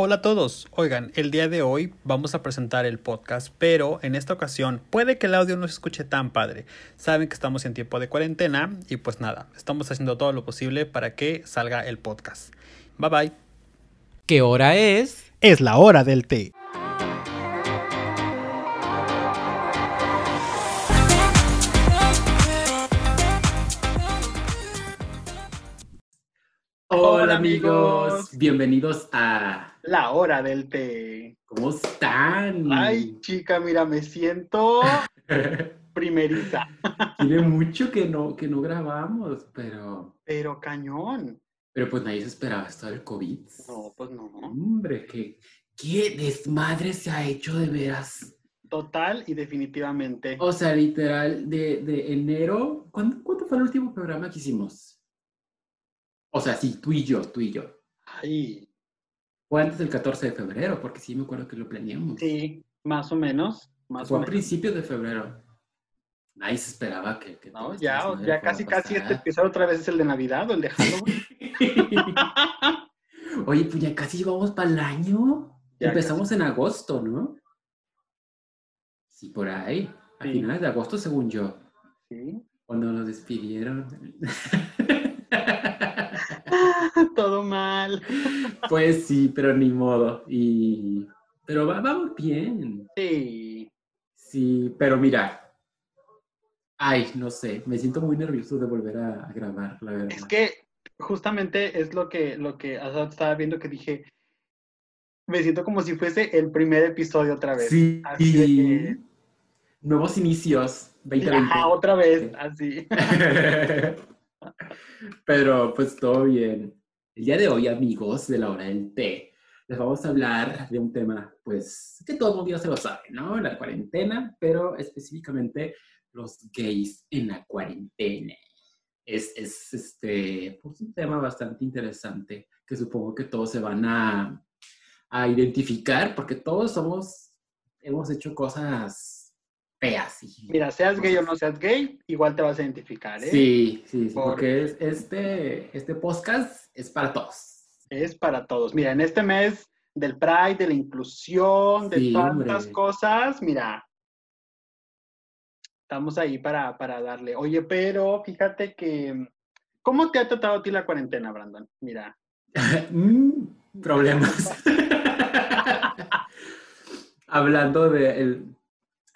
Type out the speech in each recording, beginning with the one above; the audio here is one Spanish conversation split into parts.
Hola a todos. Oigan, el día de hoy vamos a presentar el podcast, pero en esta ocasión puede que el audio no se escuche tan padre. Saben que estamos en tiempo de cuarentena y pues nada, estamos haciendo todo lo posible para que salga el podcast. Bye bye. ¿Qué hora es? Es la hora del té. Amigos, bienvenidos a La hora del té. ¿Cómo están? Ay, chica, mira, me siento primerita. Tiene mucho que no, que no grabamos, pero... Pero cañón. Pero pues nadie se esperaba esto del COVID. No, pues no. Hombre, qué, qué desmadre se ha hecho de veras. Total y definitivamente. O sea, literal, de, de enero... ¿cuándo, ¿Cuándo fue el último programa que hicimos? O sea, sí, tú y yo, tú y yo. Ay, Fue antes del 14 de febrero, porque sí me acuerdo que lo planeamos. sí, más o menos. Más Fue o a menos. principios de febrero. Nadie se esperaba que... que No, ya, ya casi, casi este episodio otra vez es el de Navidad o el de Halloween. Oye, pues ya casi llevamos para el año. Ya Empezamos en agosto, ¿no? Sí, por ahí. A Sí. finales de agosto, según yo. Sí. Cuando nos despidieron. Mal. pues sí, pero ni modo. Y... Pero va, vamos bien. Sí. Sí, pero mira. Ay, no sé. Me siento muy nervioso de volver a, a grabar, la verdad. Es que justamente es lo que, lo que estaba viendo que dije. Me siento como si fuese el primer episodio otra vez. Sí. Así de que- Nuevos inicios. 2020. Ajá, otra vez, así. Pero pues todo bien. El día de hoy, amigos de la hora del té, les vamos a hablar de un tema, pues, que todo el mundo ya se lo sabe, ¿no? La cuarentena, pero específicamente los gays en la cuarentena. Es, es este, pues, un tema bastante interesante que supongo que todos se van a, a identificar porque todos somos, hemos hecho cosas feas. Y, Mira, seas gay o no seas gay, igual te vas a identificar, ¿eh? Sí, sí, sí, Por- porque es- este, este podcast es para todos. Es para todos. Mira, en este mes del Pride, de la inclusión, de Sí, tantas hombre. cosas, mira, estamos ahí para, para darle. Oye, pero fíjate que, ¿cómo te ha tratado a ti la cuarentena, Brandon? Mira, Mm, problemas. Hablando de, el-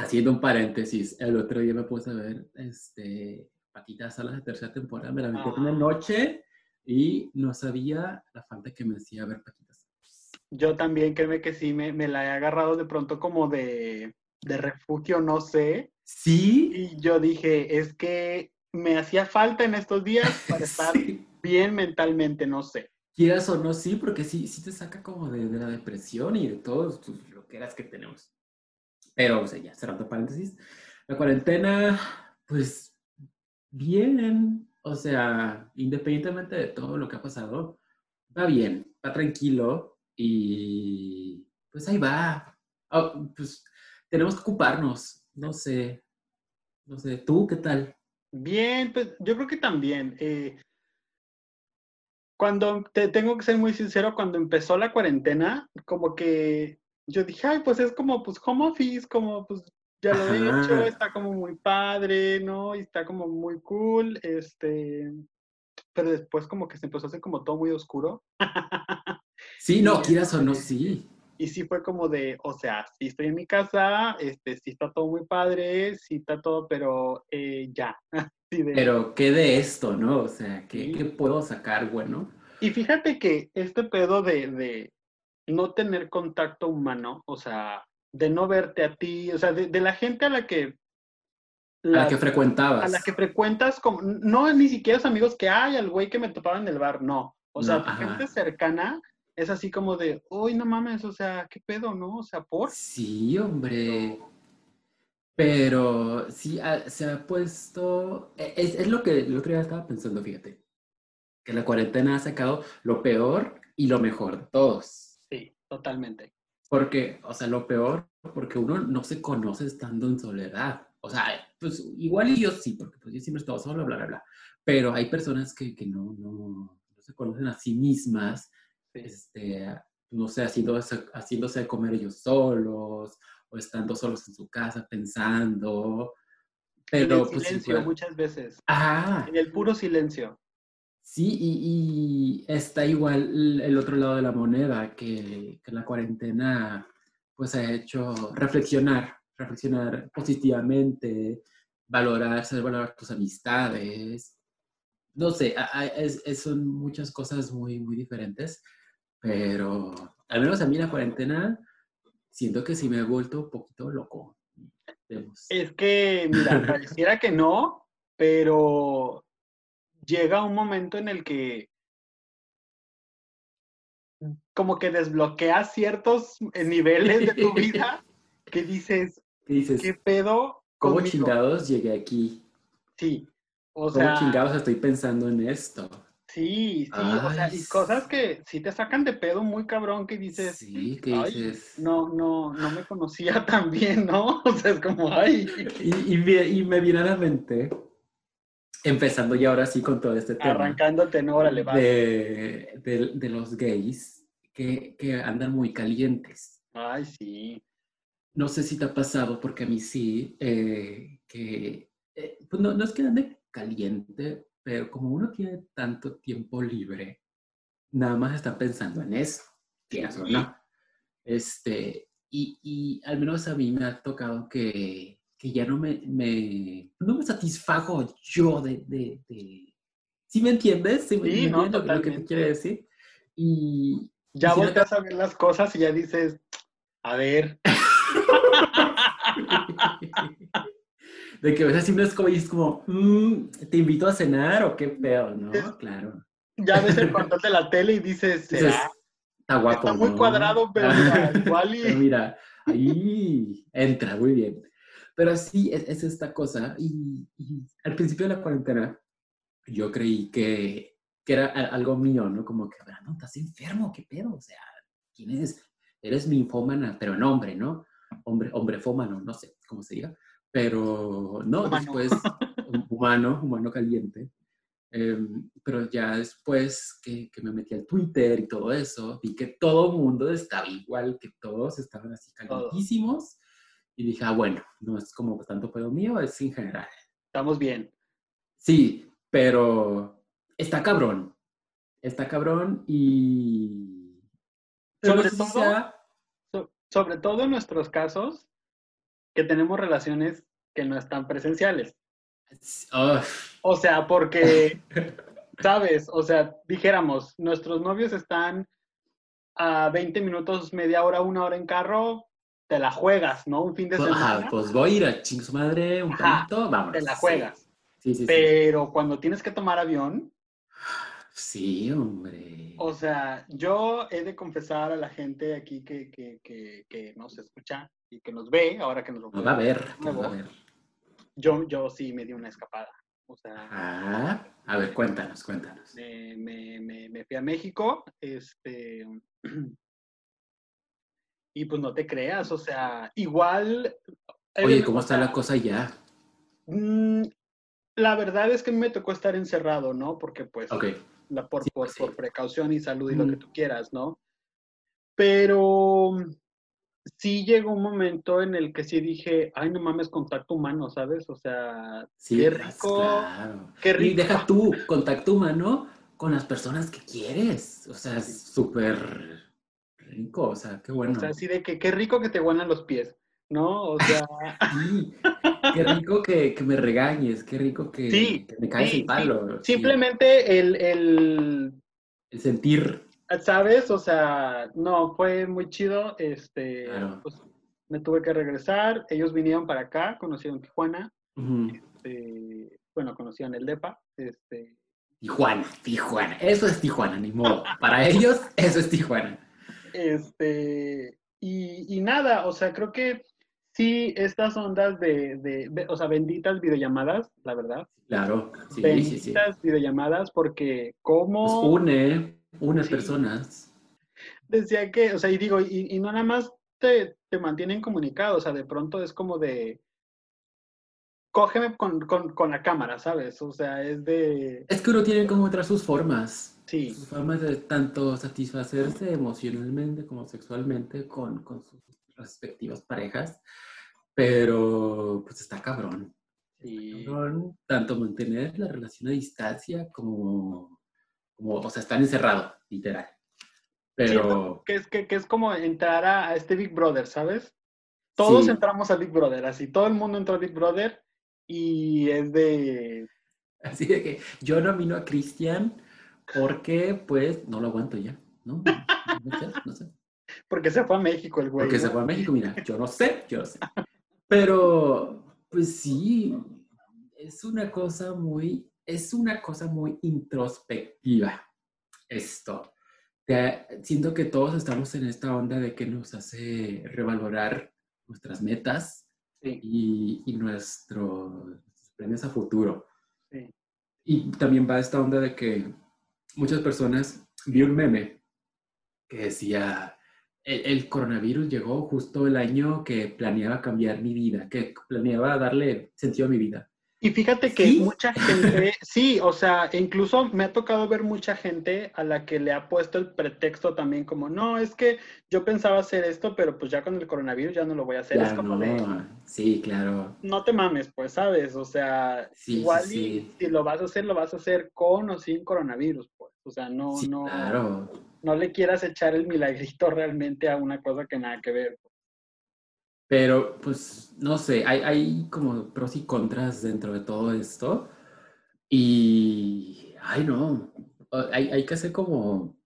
haciendo un paréntesis, el otro día me puse a ver este, Patitas Salas de tercera temporada, me la metí una Ah. noche y no sabía la falta que me hacía ver Patitas. yo también, créeme que sí, me, me la he agarrado de pronto como de, de refugio, no sé, Sí, y yo dije, es que me hacía falta en estos días para estar sí. bien mentalmente, no sé. Quieras o no, sí, porque sí, sí te saca como de, de la depresión y de todo tus loqueras que tenemos. Pero, o sea, ya cerrando paréntesis, la cuarentena, pues, bien. O sea, independientemente de todo lo que ha pasado, va bien, va tranquilo y pues ahí va. Ah, pues tenemos que ocuparnos, no sé, no sé, ¿tú qué tal? Bien, pues yo creo que también. eh, cuando te tengo que ser muy sincero, cuando empezó la cuarentena, como que yo dije, ay, pues es como pues home office, como pues ya lo he Ajá. hecho, está como muy padre, ¿no? Y está como muy cool, este, pero después como que se empezó a hacer como todo muy oscuro. Sí, no, quieras o no, este, sí. Y sí fue como de, o sea, sí estoy en mi casa, este, sí está todo muy padre, sí está todo, pero eh, ya. De- Pero, ¿qué de esto, no? O sea, ¿qué, Sí. qué puedo sacar bueno? Y fíjate que este pedo de, de no tener contacto humano, o sea, de no verte a ti, o sea, de, de la gente a la que... A la que frecuentabas. a la que frecuentas, como, no ni siquiera los amigos que hay, al güey que me topaba en el bar, no. O sea, No, tu ajá. gente cercana es así como de, uy, no mames, o sea, ¿qué pedo, no? O sea, por... Sí, hombre. Pero sí, ah, se ha puesto. e- Es, es lo que el otro día estaba pensando, fíjate. Que la cuarentena ha sacado lo peor y lo mejor de todos. Totalmente. Porque, o sea, lo peor, porque uno no se conoce estando en soledad. O sea, pues igual y yo sí, porque pues yo siempre he estado solo, bla, bla, bla. Pero hay personas que, que no, no, no se conocen a sí mismas, Sí. este, no sé, haciéndose, haciéndose de comer ellos solos o estando solos en su casa pensando. Pero, en el pues, silencio igual- muchas veces. Ah, En el puro silencio. Sí, y, y está igual el- otro lado de la moneda, que, que la cuarentena pues ha hecho reflexionar, reflexionar positivamente, valorar, saber valorar tus amistades. No sé, es- es- son muchas cosas muy, muy diferentes, pero al menos a mí la cuarentena siento que sí me he vuelto un poquito loco. Vemos. Es que, mira, pareciera que no, pero llega un momento en el que como que desbloqueas ciertos niveles de tu vida que dices, ¿Qué dices? ¿qué pedo? ¿Cómo conmigo?". chingados llegué aquí? Sí, o ¿Cómo sea, chingados estoy pensando en esto? sí, sí, o sea, y cosas que sí te sacan de pedo muy cabrón que dices, Sí, que "Ay, dices. no, no, no me conocía tan bien, ¿no? O sea, es como, ay, Y, y y me viene a la mente, empezando ya ahora sí con todo este tema, arrancándote, no, órale, de, de- de los gays que, que andan muy calientes. Ay, sí. No sé si te ha pasado, porque a mí sí, eh, que eh, pues no, no es que ande caliente, pero como uno tiene tanto tiempo libre, nada más está pensando en eso, quieras o no. Este, y, y al menos a mí me ha tocado que, que ya no me, me, no me satisfago yo de, de, de- ¿Sí me entiendes? ¿Sí, me- Sí, me no, entiendes lo que- te quiere decir? Y, Ya Y si no volteas a ver las cosas y ya dices, a ver, de que ves así como y es como, mm, ¿te invito a cenar o qué pedo? ¿no? Es- Claro. ya ves el control de la tele y dices, ¿será? está guapo. Está muy ¿no? cuadrado, pero mira, igual y- Pero mira, ahí entra muy bien. Pero sí, es, es esta cosa. Y, y al principio de la cuarentena, yo creí que, que era algo mío, ¿no? Como que, no, estás enfermo, ¿qué pedo? O sea, ¿quién eres? Eres ninfómana, pero en hombre, ¿no? Hombre, hombrefómano, no sé cómo se diga. Pero no, Humano. después, hum- humano, humano caliente. Em, pero ya después que, que me metí al Twitter y todo eso, vi que todo el mundo estaba igual, que todos estaban así calientísimos. Y dije, ah, bueno, no es como tanto pedo mío, es en general. Estamos bien. Sí, pero está cabrón. Está cabrón y... Sobre no sé si todo- sea- So- sobre todo en nuestros casos, que tenemos relaciones que no están presenciales. O sea, porque, ¿sabes? O sea, dijéramos, nuestros novios están a 20 minutos, media hora, una hora en carro, te la juegas, ¿no? Un fin de Pues, ajá, semana, pues voy a ir a ching su madre un poquito, vamos. te la juegas. Sí, sí, sí. Pero cuando tienes que tomar avión, Sí, hombre. o sea, yo he de confesar a la gente aquí que, que, que, que nos escucha y que nos ve, ahora que nos lo Nos va a ver, nos va a ver. yo, yo sí me di una escapada. O sea, Ah, a ver, cuéntanos, cuéntanos. me, me, me, me fui a México, este, y pues no te creas, o sea, igual... Oye, ¿cómo está la cosa ya? Mm, La verdad es que a mí me tocó estar encerrado, ¿no? Porque pues Ok, la, por, Sí, por, sí. por precaución y salud y lo que Mm. tú quieras, ¿no? Pero sí llegó un momento en el que sí dije, ay, no mames, contacto humano, ¿sabes? O sea, sí, qué pues, rico, claro. qué Y rico. deja tú contacto humano con las personas que quieres. O sea, es súper rico, o sea, qué bueno. O sea, así de que qué rico que te huelan los pies, ¿no? O sea, Sí, qué rico que, que me regañes, qué rico que, Sí, que me caes sí, el palo. simplemente el, el, El sentir, ¿sabes? O sea, no, fue muy chido, este, Claro. pues me tuve que regresar, ellos vinieron para acá, conocieron Tijuana, este, bueno, conocían el DEPA, este, Tijuana, Tijuana, eso es Tijuana, ni modo. Para ellos, eso es Tijuana. Este, y, y nada, o sea, creo que sí, estas ondas de, de- de- o sea, benditas videollamadas, la verdad. Claro, sí, sí, sí. benditas videollamadas, porque como Pues une, une Sí. personas. decía que, o sea, y digo, y, y no nada más te, te mantienen comunicado, o sea, de pronto es como de, cógeme con, con, con la cámara, ¿sabes? O sea, es de, Es que uno tiene que encontrar sus formas. Sí. Su fama de tanto satisfacerse emocionalmente como sexualmente con, con sus respectivas parejas, pero pues está cabrón. Sí. Cabrón, tanto mantener la relación a distancia como, como o sea, están encerrados, literal. Pero, que es, que, que es como entrar a, a este Big Brother, ¿sabes? Todos Sí. entramos a Big Brother, así, todo el mundo entró a Big Brother y es de... así de que yo nomino a Cristian porque, pues, no lo aguanto ya, ¿no? No sé, no sé. Porque se fue a México el güey. Porque ¿no? se fue a México, mira, yo no sé, yo no sé. Pero, pues sí, es una cosa muy, es una cosa muy introspectiva esto. Te- siento que todos estamos en esta onda de que nos hace revalorar nuestras metas Sí, y, y nuestro- nuestros planes a futuro. sí. Y también va esta onda de que muchas personas, vi un meme que decía, el, el coronavirus llegó justo el año que planeaba cambiar mi vida, que planeaba darle sentido a mi vida. Y fíjate que ¿Sí? mucha gente, sí, o sea, incluso me ha tocado ver mucha gente a la que le ha puesto el pretexto también como, no, es que yo pensaba hacer esto, pero pues ya con el coronavirus ya no lo voy a hacer. es como no, de, sí, claro. no te mames, pues, ¿sabes? O sea, Sí, igual sí, y si lo vas a hacer, lo vas a hacer con o sin coronavirus, pues. O sea, no, no, claro. no le quieras echar el milagrito realmente a una cosa que nada que ver. Pero, pues, no sé, hay, hay como pros y contras dentro de todo esto. Y, ay, no, hay, hay que hacer como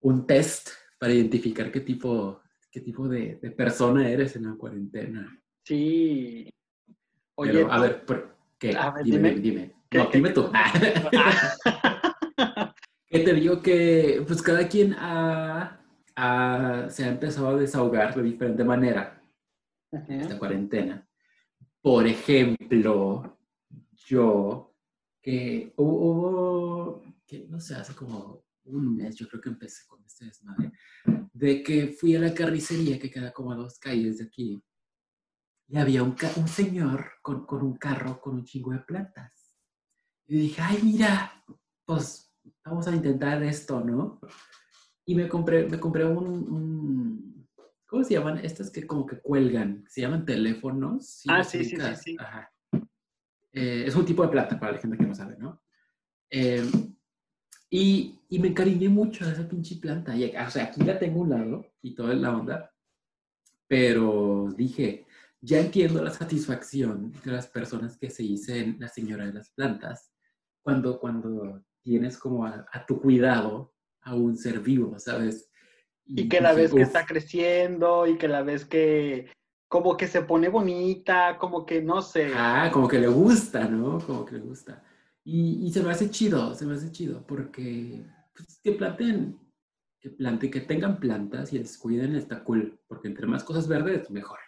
un test para identificar qué tipo, qué tipo de, de persona eres en la cuarentena. Sí. Oye, Pero, a ver, ¿por ¿qué? A ver, dime, dime. dime. ¿Qué- No, qué- dime qué- tú. que te digo que, pues, cada quien ha- ha- se ha empezado a desahogar de diferente manera. Esta cuarentena. Por ejemplo, yo, que hubo, que no sé, hace como un mes, yo creo que empecé con este desmadre, de que fui a la carnicería que queda como a dos calles de aquí. Y había un, un señor con, con un carro con un chingo de plantas. Y dije, ay, mira, pues vamos a intentar esto, ¿no? Y me compré, me compré un, un- ¿cómo se llaman? Estas que como que cuelgan, se llaman teléfonos. Ah, los sí, sí, sí, sí. Ajá. Eh, es un tipo de planta para la gente que no sabe, ¿no? Eh, y, y me encariñé mucho de esa pinche planta. Y, o sea, aquí la tengo a un lado y toda la onda. Pero dije, ya entiendo la satisfacción de las personas que se dicen la señora de las plantas cuando, cuando tienes como a, a tu cuidado a un ser vivo, ¿sabes? Y que la ves que "Uf". está creciendo y que la ves que como que se pone bonita, como que no sé. Ah, como que le gusta, ¿no? Como que le gusta. Y, y se me hace chido, se me hace chido, porque pues, que planten, que planten, que tengan plantas y les cuiden está cool, porque entre más cosas verdes, mejor.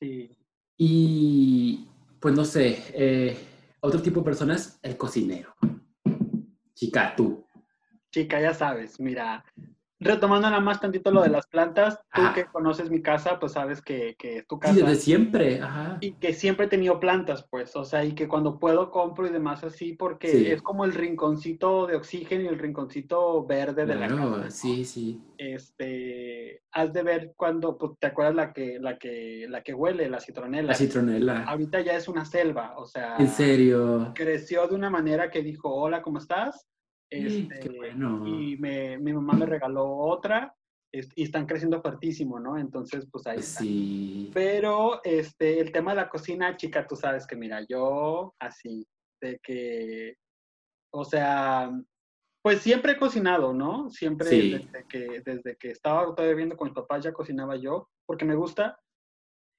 Sí. Y pues no sé, eh, otro tipo de personas, el cocinero. Chica, tú. Chica, ya sabes, mira, retomando nada más tantito lo de las plantas, tú Ajá. que conoces mi casa, pues sabes que, que es tu Sí, casa. desde siempre, ajá. Y que siempre he tenido plantas, pues, o sea, y que cuando puedo compro y demás así, porque Sí. es como el rinconcito de oxígeno y el rinconcito verde de la casa. Claro, ¿no? sí, sí. Este, has de ver cuando, pues, ¿te acuerdas la que, la que, la que huele, la citronela? La citronela. Ahorita ya es una selva, o sea, En serio. creció de una manera que dijo, hola, ¿cómo estás? Este, Qué bueno. Y me- mi mamá me regaló otra y están creciendo fuertísimo, ¿no? Entonces, pues ahí está. Sí. Pero este, el tema de la cocina, chica, tú sabes que, mira, yo así, de que, o sea, pues siempre he cocinado, ¿no? Siempre Sí. desde, que, desde que estaba todavía viviendo con mis papás ya cocinaba yo, porque me gusta.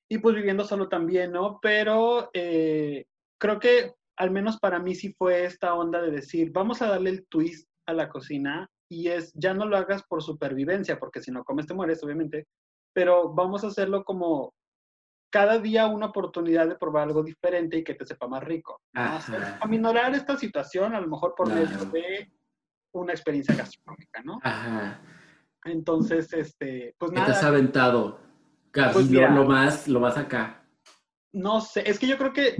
Y pues viviendo solo también, ¿no? Pero eh, creo que al menos para mí sí fue esta onda de decir, vamos a darle el twist a la cocina y es, ya no lo hagas por supervivencia, porque si no comes te mueres, obviamente, pero vamos a hacerlo como cada día una oportunidad de probar algo diferente y que te sepa más rico. aminorar esta situación a lo mejor por medio de una experiencia gastronómica, ¿no? Ajá. Entonces, este, pues ¿Qué te has nada, aventado? Gaby, Pues lo, más, lo más acá. no sé, es que yo creo que,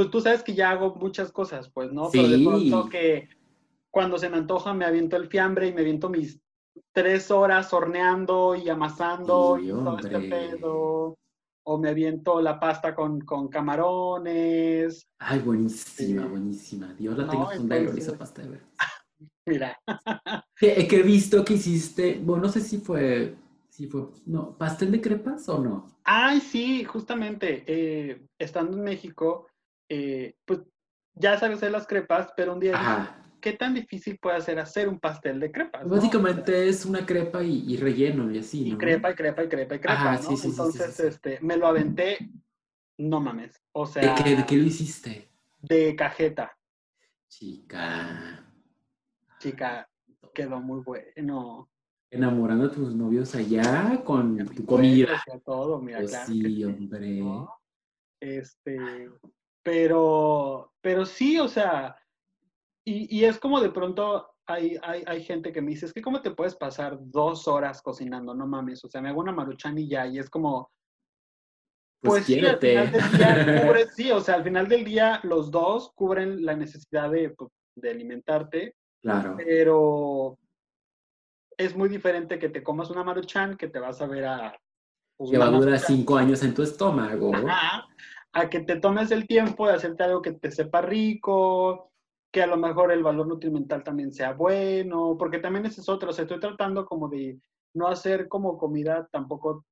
pues tú sabes que ya hago muchas cosas, pues, ¿no? Pero de Sí. pronto que cuando se me antoja me aviento el fiambre y me aviento mis tres horas horneando y amasando Sí, y todo este pedo. O me aviento la pasta con, con camarones. Ay, buenísima, Sí. buenísima. Dios la No, tenga funda de entonces- esa pasta de ver. Mira, Que, que he visto que hiciste, bueno, no sé si fue, si fue, no, pastel de crepas o no. ay, sí, justamente, eh, estando en México, eh, pues ya sabes hacer las crepas, pero un día Ajá. ¿qué tan difícil puede ser hacer un pastel de crepas? no? Básicamente es una crepa y, y relleno y así, Y ¿no? crepa y crepa y crepa y crepa, Ajá, ¿no? sí, sí, Entonces, sí, este, me lo aventé, no mames, o ¿De sea, qué, de qué lo hiciste? de cajeta, Chica. chica, quedó muy bueno. Enamorando a tus novios allá con tu comida. todo, mira, Pues claro sí, sí, hombre. ¿no? Este, pero, pero sí, o sea, y, y es como de pronto hay, hay, hay gente que me dice, es que cómo te puedes pasar dos horas cocinando, no mames, o sea, me hago una maruchan y ya, y es como, Pues, Pues sí, al final del día cubre, sí, o sea, al final del día los dos cubren la necesidad de, pues, de alimentarte, Claro. pero es muy diferente que te comas una maruchan que te vas a ver a... pues, Que va a durar cinco años en tu estómago. ajá, a que te tomes el tiempo de hacerte algo que te sepa rico, que a lo mejor el valor nutrimental también sea bueno, porque también ese es otro, o sea, estoy tratando como de no hacer como comida tampoco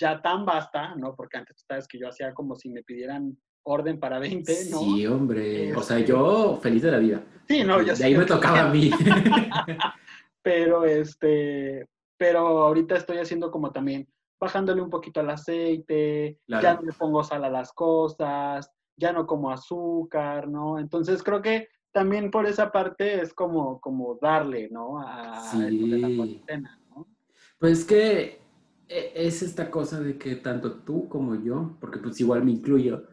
ya tan vasta, ¿no? Porque antes tú sabes que yo hacía como si me pidieran orden para 20, ¿no? Sí, hombre. O sea, Este- yo feliz de la vida. Sí, no, yo De ahí me tocaba a mí. Pero este, pero ahorita estoy haciendo como también bajándole un poquito al aceite, ya Claro. no le pongo sal a las cosas, ya no como azúcar, ¿no? Entonces creo que también por esa parte es como, como darle, ¿no? A esto de la Sí. cuarentena, ¿no? Pues que e- es esta cosa de que tanto tú como yo, porque pues igual me incluyo,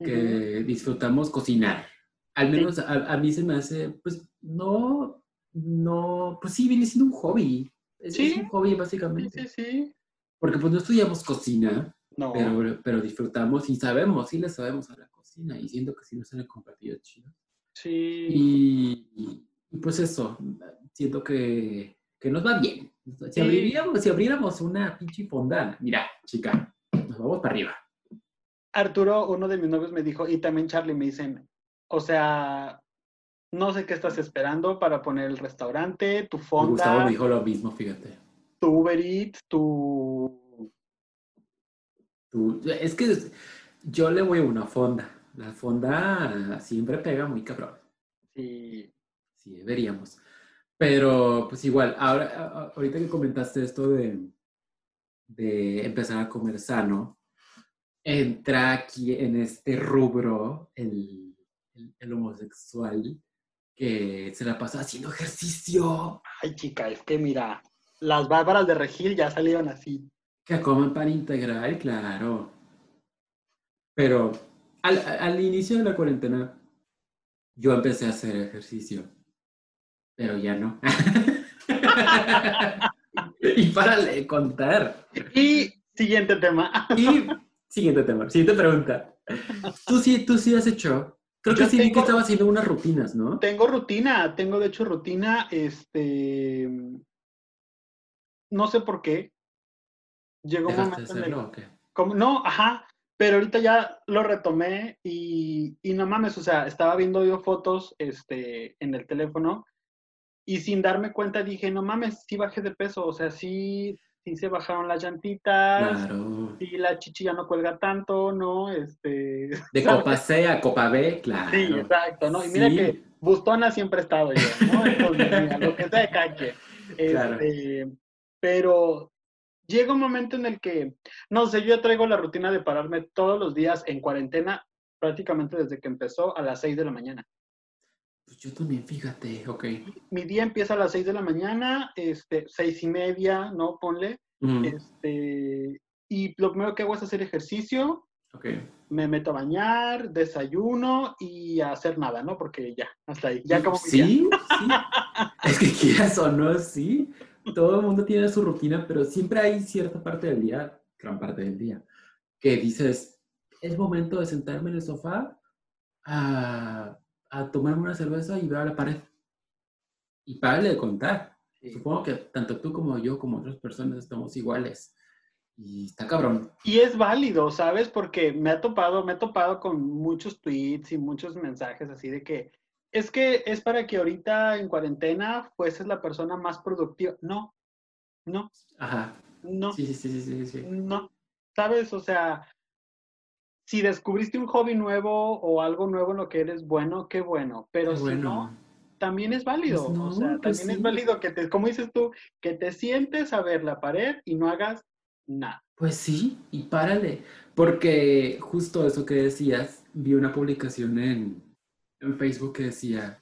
que disfrutamos cocinar. Al Sí. menos a, a mí se me hace, pues no, no, pues sí, viene siendo un hobby. Es, es Sí. un hobby Sí, básicamente. sí, sí. Porque pues no estudiamos cocina, No. pero, pero disfrutamos y sabemos, sí le sabemos a la cocina y siento que sí nos salen con platillos chidos. Sí. Y, pues eso, siento que, que nos va bien. Si Sí. abriríamos, si abriéramos una pinche fondana, mira, chica, nos vamos para arriba. Arturo, uno de mis novios me dijo, y también Charlie me dicen, o sea, no sé qué estás esperando para poner el restaurante, tu Gustavo fonda, me dijo lo mismo, fíjate. Tu Uber Eats, tu... Es que yo le voy a una fonda. La fonda siempre pega muy cabrón. Sí, Sí, deberíamos. Pero, pues igual, ahora, ahorita que comentaste esto de, de empezar a comer sano, entra aquí en este rubro el, el- el homosexual que se la pasa haciendo ejercicio, Ay, chica, es que mira, las bárbaras de Regil ya salieron así. que comen pan integral, claro. Pero al, al inicio de la cuarentena, yo empecé a hacer ejercicio, pero ya no. y para de contar. Y siguiente tema. Y siguiente tema, siguiente pregunta. Tú sí, tú sí has hecho. Creo que sí vi que estaba haciendo unas rutinas, ¿no? Tengo rutina, tengo de hecho rutina, este... No sé por qué. Llegó un ¿Dejaste de momento en el hacerlo o qué? Como, no, ajá, pero ahorita ya lo retomé y, y no mames, o sea, estaba viendo yo fotos este, en el teléfono y sin darme cuenta dije, no mames, sí bajé de peso, o sea, sí, sí se bajaron las llantitas, Claro. sí la chichi ya no cuelga tanto, ¿no? Este, De copa C a copa B, claro. sí, exacto, ¿no? Y mira Sí. que bustona siempre he estado yo, ¿no? Entonces, mira, lo que sea de quien. Claro. Pero llega un momento en el que, no sé, yo traigo la rutina de pararme todos los días en cuarentena, prácticamente desde que empezó a las 6 de la mañana. Pues yo también, fíjate, ok. Mi día empieza a las 6 de la mañana, este, seis y media, ¿no? Ponle. Mm, Este, y lo primero que hago es hacer ejercicio, ok. me meto a bañar, desayuno y a hacer nada, ¿no? Porque ya, hasta ahí, ya como día. Sí, sí. Es que quieras o no, sí. Todo el mundo tiene su rutina, pero siempre hay cierta parte del día, gran parte del día, que dices, es momento de sentarme en el sofá a, a tomarme una cerveza y ver a la pared. y párale de contar. Supongo que tanto tú como yo, como otras personas, estamos iguales. Y está cabrón. Y es válido, ¿sabes? Porque me ha topado, me he topado con muchos tweets y muchos mensajes así de que es que es para que ahorita en cuarentena fueses la persona más productiva. No, no. Ajá. No. Sí, sí, sí, sí, sí. No. ¿Sabes? O sea, si descubriste un hobby nuevo o algo nuevo en lo que eres bueno, qué bueno. Pero si no, también es válido. Pues o sea, pues también es válido que te, como dices tú, que te sientes a ver la pared y no hagas nada. Pues sí, y párale. Porque justo eso que decías, vi una publicación en, en Facebook que decía,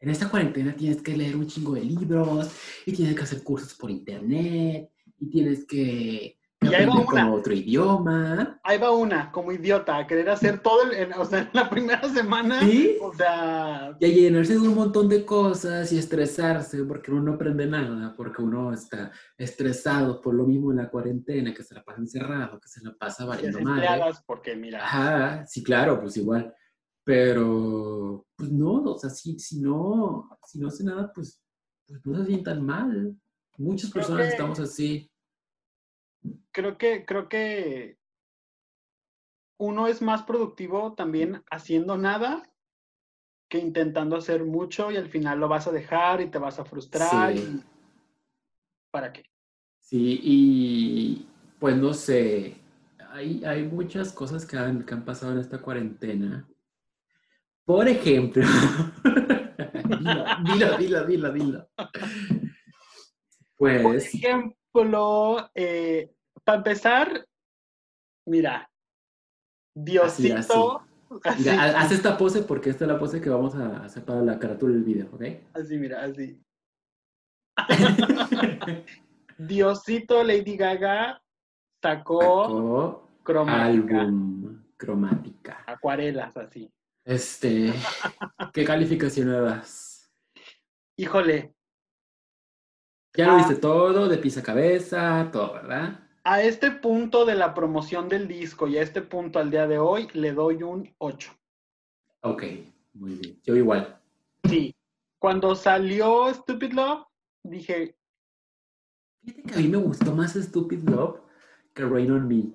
en esta cuarentena tienes que leer un chingo de libros y tienes que hacer cursos por internet y tienes que y ahí va una. otro idioma. Ahí va una, como idiota, a querer hacer todo, el, o sea, en la primera semana. ¿Sí? O sea. Y a llenarse de un montón de cosas y estresarse porque uno no aprende nada, porque uno está estresado por lo mismo en la cuarentena, que se la pasa encerrado, que se la pasa valiendo mal. porque mira. Ajá, sí, claro, pues igual. Pero, pues no, o sea, si, si no, si no hace nada, pues, pues no se sientan mal. Muchas personas estamos así creo que, creo que uno es más productivo también haciendo nada que intentando hacer mucho y al final lo vas a dejar y te vas a frustrar. ¿Para qué? Sí, y pues no sé, hay, hay muchas cosas que han, que han pasado en esta cuarentena. Por ejemplo, dilo, dilo, dilo, dilo, Pues. Por ejemplo, eh, para empezar, mira, Diosito. haz esta pose porque esta es la pose que vamos a hacer para la carátula del video, ¿ok? Así, mira, así. Diosito Lady Gaga sacó, cromática. álbum cromática. Acuarelas, así. Este, ¿qué calificación le das? Híjole. Ya lo viste ah. todo, de pisa cabeza, todo, ¿verdad? a este punto de la promoción del disco y a este punto al día de hoy le doy un 8. Ok, muy bien. Yo igual. Sí. Cuando salió Stupid Love, dije... Fíjate que a mí me gustó más Stupid Love que Rain on Me.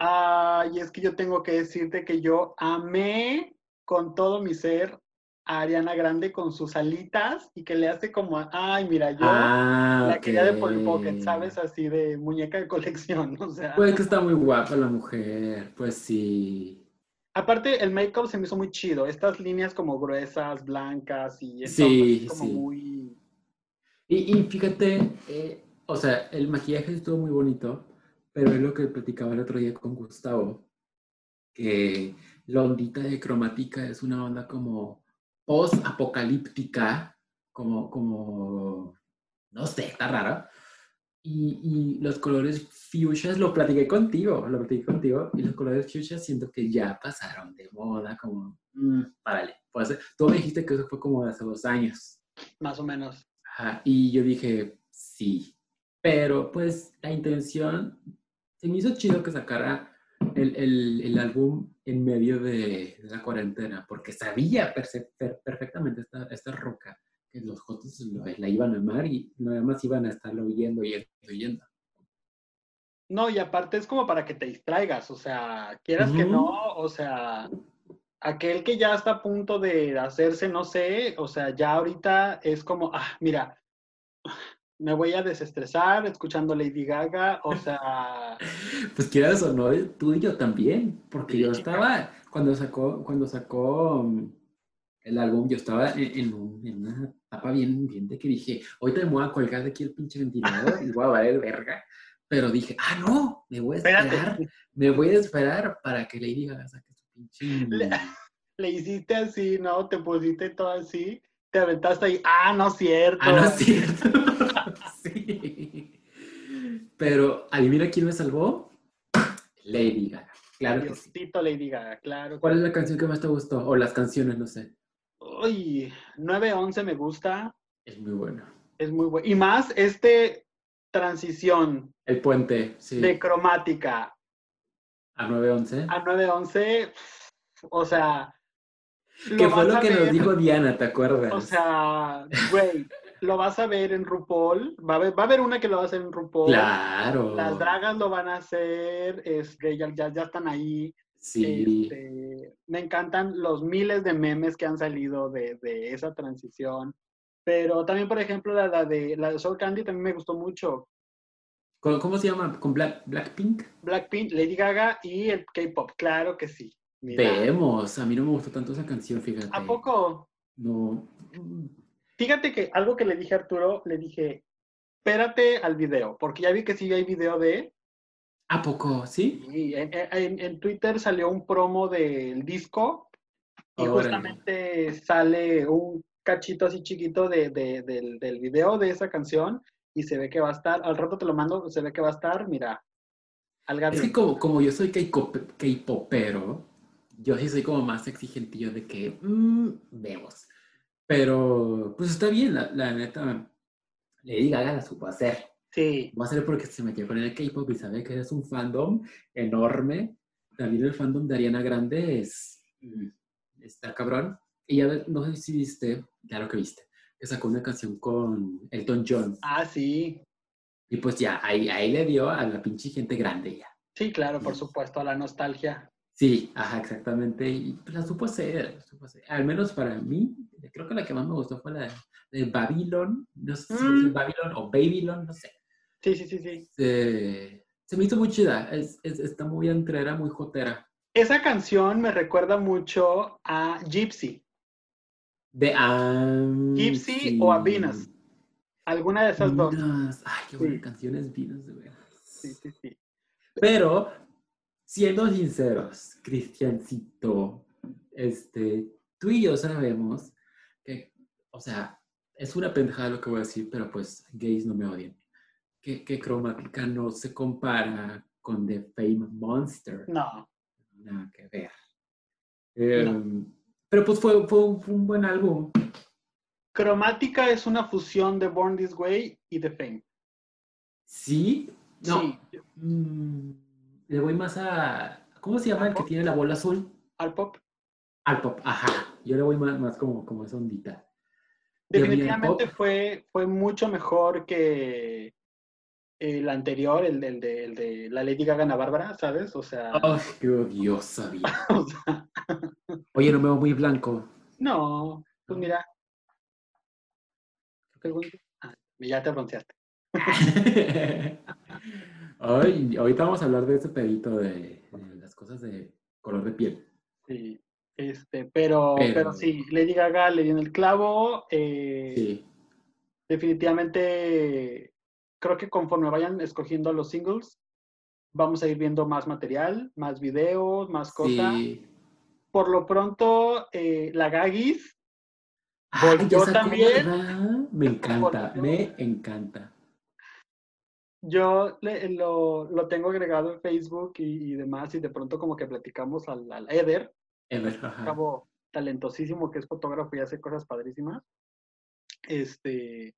Ah, y es que yo tengo que decirte que yo amé con todo mi ser Ariana Grande con sus alitas y que le hace como, ay, mira, yo ah, la quería de Polly Pocket, ¿sabes? Así de muñeca de colección, o sea. Pues que está muy guapa la mujer, pues sí. Aparte, el make-up se me hizo muy chido. Estas líneas como gruesas, blancas y esto sí, como muy... Y, y fíjate, eh, o sea, el maquillaje estuvo muy bonito, pero es lo que platicaba el otro día con Gustavo, que la ondita de cromática es una onda como post-apocalíptica, como, como, no sé, está rara. Y, y, los colores fuchsias, lo platiqué contigo, lo platiqué contigo, y los colores fuchsias siento que ya pasaron de moda, como, mmm, párale. Pues, tú me dijiste que eso fue como hace dos años. Más o menos. y yo dije, sí, pero pues la intención, se me hizo chido que sacara el, el, el álbum en medio de, la cuarentena, porque sabía perfectamente esta, esta roca que los jotos la iban a amar y nada más iban a estarlo oyendo y oyendo. No, y aparte es como para que te distraigas, o sea, quieras que no, o sea, aquel que ya está a punto de hacerse, no sé, o sea, ya ahorita es como, ah, mira, me voy a desestresar escuchando Lady Gaga, o sea... pues quieras o no, tú y yo también, porque yo estaba, cuando sacó, cuando sacó um, el álbum, yo estaba en, una etapa bien, bien de que dije, ahorita me voy a colgar de aquí el pinche ventilador y voy a valer verga, pero dije, ah, no, me voy a esperar, me voy a esperar para que Lady Gaga saque su pinche... Le, le hiciste así, ¿no? Te pusiste todo así, te aventaste ahí, ah, no es cierto. Ah, no es cierto. Pero, adivina quién me salvó? Lady Gaga. Claro que sí. Lady Gaga, claro. ¿Cuál es la canción que más te gustó? O las canciones, no sé. Uy, 911 me gusta. Es muy bueno. Es muy bueno. Y más este transición. El puente, sí. De cromática. A 911. A 911, o sea, Que fue lo que nos dijo Diana, ¿te acuerdas? O sea, güey, lo vas a ver en RuPaul. Va a haber, va a haber una que lo va a hacer en RuPaul. claro. Las dragas lo van a hacer, es que ya, ya, ya están ahí. Sí. Este, me encantan los miles de memes que han salido de, de esa transición. Pero también, por ejemplo, la, la de la de Soul Candy también me gustó mucho. ¿Cómo, cómo se llama? ¿Con Black, Blackpink? Blackpink, Lady Gaga y el K-pop, claro que sí. Mira. Vemos. A mí no me gustó tanto esa canción, fíjate. ¿A poco? No. Fíjate que algo que le dije a Arturo, le dije, espérate al video, porque ya vi que sí hay video de... ¿A poco? ¿Sí? Y en, en- en Twitter salió un promo del disco y Órale. justamente sale un cachito así chiquito de, de- del, del video de esa canción y se ve que va a estar, al rato te lo mando, se ve que va a estar, mira, al Es gato. que como, como yo soy K-pop- K-popero, yo sí soy como más exigentillo de que mm, vemos. Pero pues está bien, la, la neta. Lady Gaga la supo hacer. Sí, Va a ser porque se metió con el K-pop y sabe que es un fandom enorme. También el fandom de Ariana Grande es. mm, Está cabrón. Y ya no sé si viste, claro que viste, que sacó una canción con Elton John. ah, sí, Y pues ya, ahí, ahí le dio a la pinche gente grande ya. sí, claro, por supuesto, la nostalgia. Sí, ajá, exactamente. Y pues, la supo hacer, la supo hacer. Al menos para mí, creo que la que más me gustó fue la de, de Babylon. No sé si Mm. es Babylon o Babylon, no sé. Sí, sí, sí, sí. Se, se me hizo muy chida. Es, es- está muy entrera, muy jotera. Esa canción me recuerda mucho a Gypsy, De um, Gypsy sí. o a Venus. alguna de esas dos. Ay, qué buena Sí. canción es Venus, de veras. Sí, sí, sí. Pero, siendo sinceros, Cristiancito, este, tú y yo sabemos que, o sea, es una pendejada lo que voy a decir, pero pues gays no me odien. Que, que cromática no se compara con The Fame Monster. No, Nada que ver. Em, Pero pues fue, fue un, fue un buen álbum. Cromática es una fusión de Born This Way y The Fame. Sí, no. Sí, Mm, le voy más a. ¿Cómo se llama el que tiene la bola azul? al pop. Al pop, ajá. Yo le voy más, más como, como esa ondita. Definitivamente fue, fue mucho mejor que el anterior, el, del de, el de la Lady Gaga Ana Bárbara, ¿sabes? O sea, ¡Ay, qué odiosa, vida! o sea, Oye, no me veo muy blanco. no, pues mira. Creo que el buen- ah, ya te bronceaste. Ay, ahorita vamos a hablar de ese pedito de, de las cosas de color de piel. Sí, este, pero, Pero- pero sí, Lady Gaga le dio en el clavo. eh, Sí. Definitivamente, creo que conforme vayan escogiendo los singles, vamos a ir viendo más material, más videos, más cosas. Sí. Por lo pronto, eh, la Gagis, Volvió también. Me encanta, me encanta. Yo le- lo, lo tengo agregado en Facebook y, y demás, y de pronto como que platicamos al, al Eder, Ever, ajá. cabo talentosísimo que es fotógrafo y hace cosas padrísimas. Este,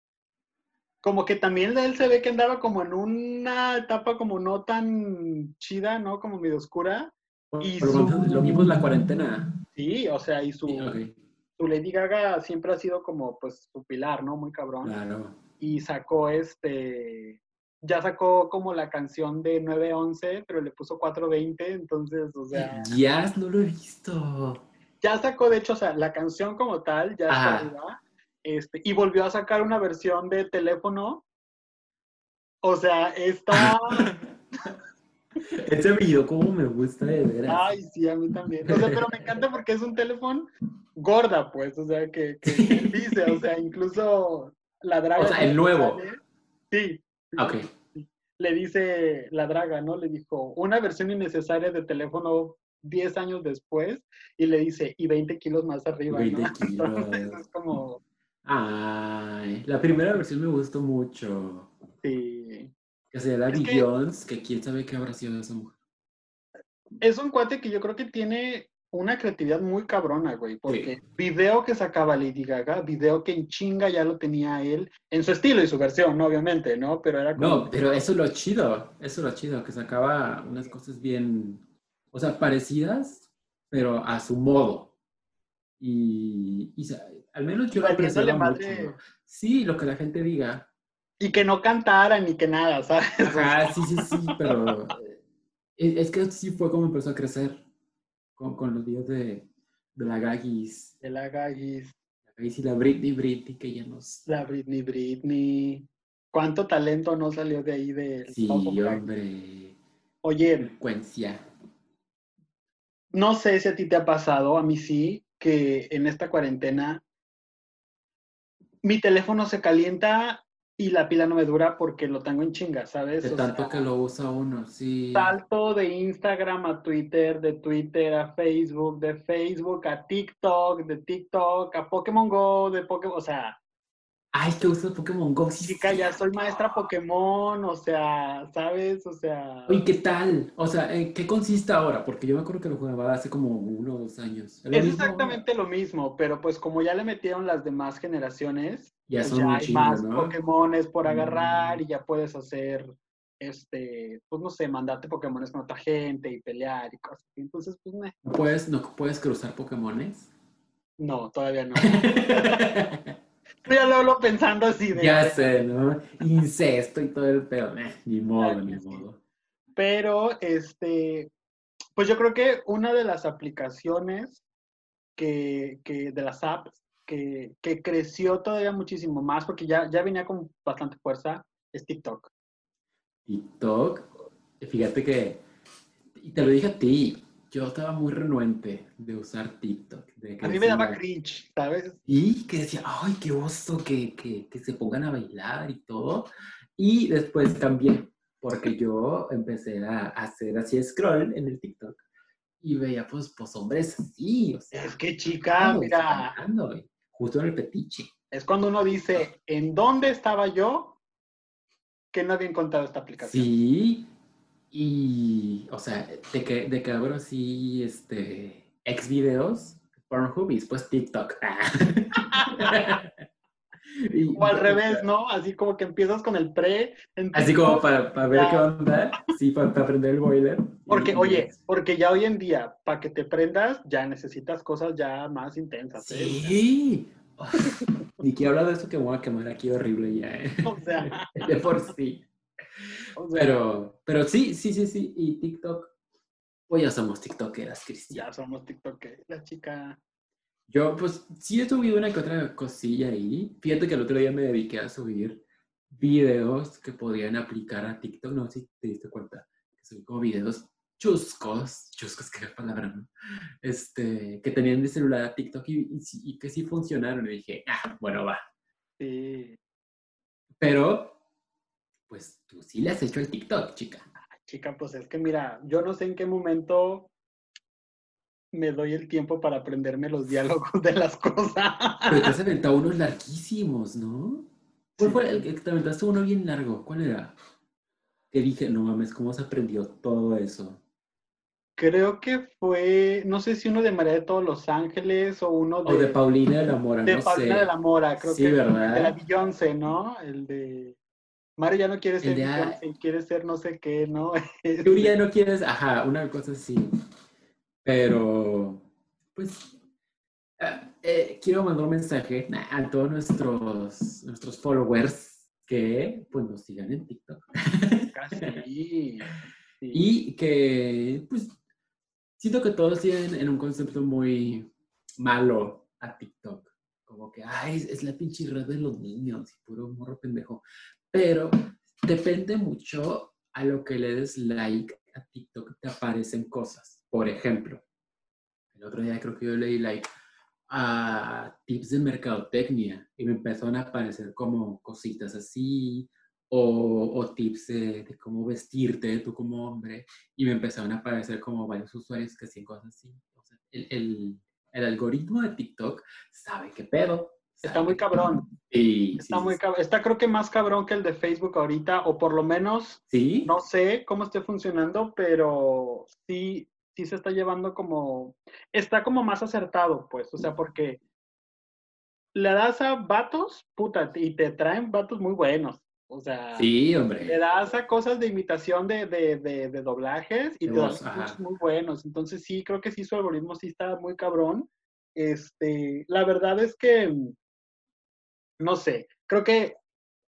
como que también él se ve que andaba como en una etapa como no tan chida, ¿no? Como medio oscura. y Pero su- lo en la cuarentena. Sí, o sea, y su, Sí, su Lady Gaga siempre ha sido como pues su pilar, ¿no? Muy cabrón. claro. Y sacó este, ya sacó como la canción de 911, pero le puso 420, entonces, o sea, Jazz, no lo he visto. ya sacó, de hecho, o sea, la canción como tal, ya está Ajá. arriba, este, y volvió a sacar una versión de teléfono. O sea, está, Ese video, cómo me gusta de veras. ay, sí, a mí también. O sea, pero me encanta porque es un teléfono gorda, pues, o sea, que, que dice, o sea, incluso la draga. O sea, el nuevo. sale, Sí, Ok. le dice la draga, ¿no? Le dijo, una versión innecesaria de teléfono 10 años después, y le dice, y 20 kilos más arriba, 20 ¿no? kilos. Entonces es como, Ay, la primera versión me gustó mucho. sí. Que sería la Es que- Billions, que quién sabe qué habrá sido de esa mujer. Es un cuate que yo creo que tiene una creatividad muy cabrona, güey, porque video que sacaba Lady Gaga, video que en chinga ya lo tenía él, en su estilo y su versión, ¿no? obviamente, ¿no? Pero era como... No, pero eso es lo chido, eso es lo chido, que sacaba unas cosas bien, o sea, parecidas, pero a su modo. y, y al menos yo lo madre. Sí, lo que la gente diga. Y que no cantaran ni que nada, ¿sabes? Ajá, sí, sí, sí, pero eh, es que sí fue como empezó a crecer con, con los videos de, de la Gagis, De la Gagis, la Gagis y la Britney Britney que ya nos... la Britney Britney. ¿Cuánto talento no salió de ahí del Sí, hombre, Oye, frecuencia. no sé si a ti te ha pasado, a mí sí, que en esta cuarentena mi teléfono se calienta y la pila no me dura porque lo tengo en chinga, ¿sabes? De O tanto sea, que lo usa uno, sí. salto de Instagram a Twitter, de Twitter a Facebook, de Facebook a TikTok, de TikTok a Pokémon Go, de Pokémon, o sea, Ay, que usa Pokémon Go. sí, chica, sí. ya soy maestra Pokémon, o sea, ¿sabes? O sea, Oye, ¿qué tal? O sea, ¿en qué consiste ahora? Porque yo me acuerdo que lo jugaba hace como uno o dos años. es mismo? exactamente lo mismo, pero pues como ya le metieron las demás generaciones, Ya pues son ya hay chingo, más ¿no? Pokémones por agarrar Mm. y ya puedes hacer, este, pues no sé, mandarte Pokémones con otra gente y pelear y cosas. así. Entonces, pues, meh. ¿No puedes, no puedes cruzar Pokémones? no, todavía no. Yo ya lo hablo pensando así de... ya sé, ¿no? Incesto y todo el pedo. Eh, ni modo, ni modo. Pero, este, pues yo creo que una de las aplicaciones que, que de las apps que, que creció todavía muchísimo más, porque ya, ya venía con bastante fuerza, es TikTok. TikTok, fíjate que, y te lo dije a ti, yo estaba muy renuente de usar TikTok. de que A mí me daba cringe, ¿sabes? Y que decía, ay, qué oso que, que, que se pongan a bailar y todo. Y después cambié, porque yo empecé a hacer así scroll en el TikTok y veía, pues, pues hombres así, o sea, Es que chica, mira, güey, justo en el petiche. es cuando uno dice, ¿en dónde estaba yo que no había encontrado esta aplicación? Sí, y, o sea, de que, de que abro así, este, ex videos, Pornhub y después TikTok. Y- O al revés, ¿no? Así como que empiezas con el pre. Así como para, para ver Ya. qué onda, sí, para, para aprender el boiler. Porque, Y- oye, porque ya hoy en día, para que te prendas, ya necesitas cosas ya más intensas. ¿eh? Sí. Ni quiero hablar de eso que voy a quemar aquí horrible ya, ¿eh? O sea, De por sí. o sea, Pero, pero sí, sí, sí, sí. Y TikTok, pues ya somos TikTokeras, Cristian. ya somos TikTok. La chica. Yo, pues, sí he subido una que otra cosilla ahí. Fíjate que el otro día me dediqué a subir videos que podían aplicar a TikTok. No sé si te diste cuenta. Que subí como videos chuscos, chuscos, qué palabra, ¿no? Este, que tenían de celular a TikTok y, y y que sí funcionaron. Y dije, ah, bueno, va. Sí, Pero, pues, tú sí le has hecho el TikTok, chica. chica, pues es que mira, yo no sé en qué momento me doy el tiempo para aprenderme los diálogos de las cosas. Pero te has aventado unos larguísimos, ¿no? ¿Cuál fue el que te aventaste uno bien largo? ¿Cuál era? Que dije, no mames, ¿cómo se aprendió todo eso? Creo que fue, no sé si uno de María de todos los Ángeles o uno de, O de Paulina de la Mora, de no Paulina sé. de la Mora, creo Sí, que ¿verdad? de la Beyoncé, ¿no? El de Mario ya no quiere ser de, ah, quiere ser no sé qué, ¿no? Tú ya no quieres, ajá, una cosa así. Pero, pues, ah, eh, quiero mandar un mensaje a todos nuestros, nuestros followers que, pues, nos sigan en TikTok. Casi. sí. Y que, pues, siento que todos tienen en un concepto muy malo a TikTok. Como que, ay, es la pinche red de los niños y puro morro pendejo. Pero depende mucho a lo que le des like a TikTok, te aparecen cosas. Por ejemplo, el otro día creo que yo leí like a tips de mercadotecnia y me empezaron a aparecer como cositas así o, o tips de, cómo vestirte tú como hombre y me empezaron a aparecer como varios usuarios que hacían cosas así. El, el algoritmo de TikTok sabe qué pedo. Está muy cabrón. Sí, Está sí, muy cabrón. Está creo que más cabrón que el de Facebook ahorita, o por lo menos, ¿Sí? no sé cómo esté funcionando, pero sí, sí se está llevando como, está como más acertado, pues, o sea, porque le das a vatos, puta, y te traen vatos muy buenos, o sea, Sí, le hombre. das a cosas de imitación de, de, de, de doblajes y te ajá. muchos muy buenos, entonces sí, creo que sí, su algoritmo sí está muy cabrón, este, la verdad es que, no sé, creo que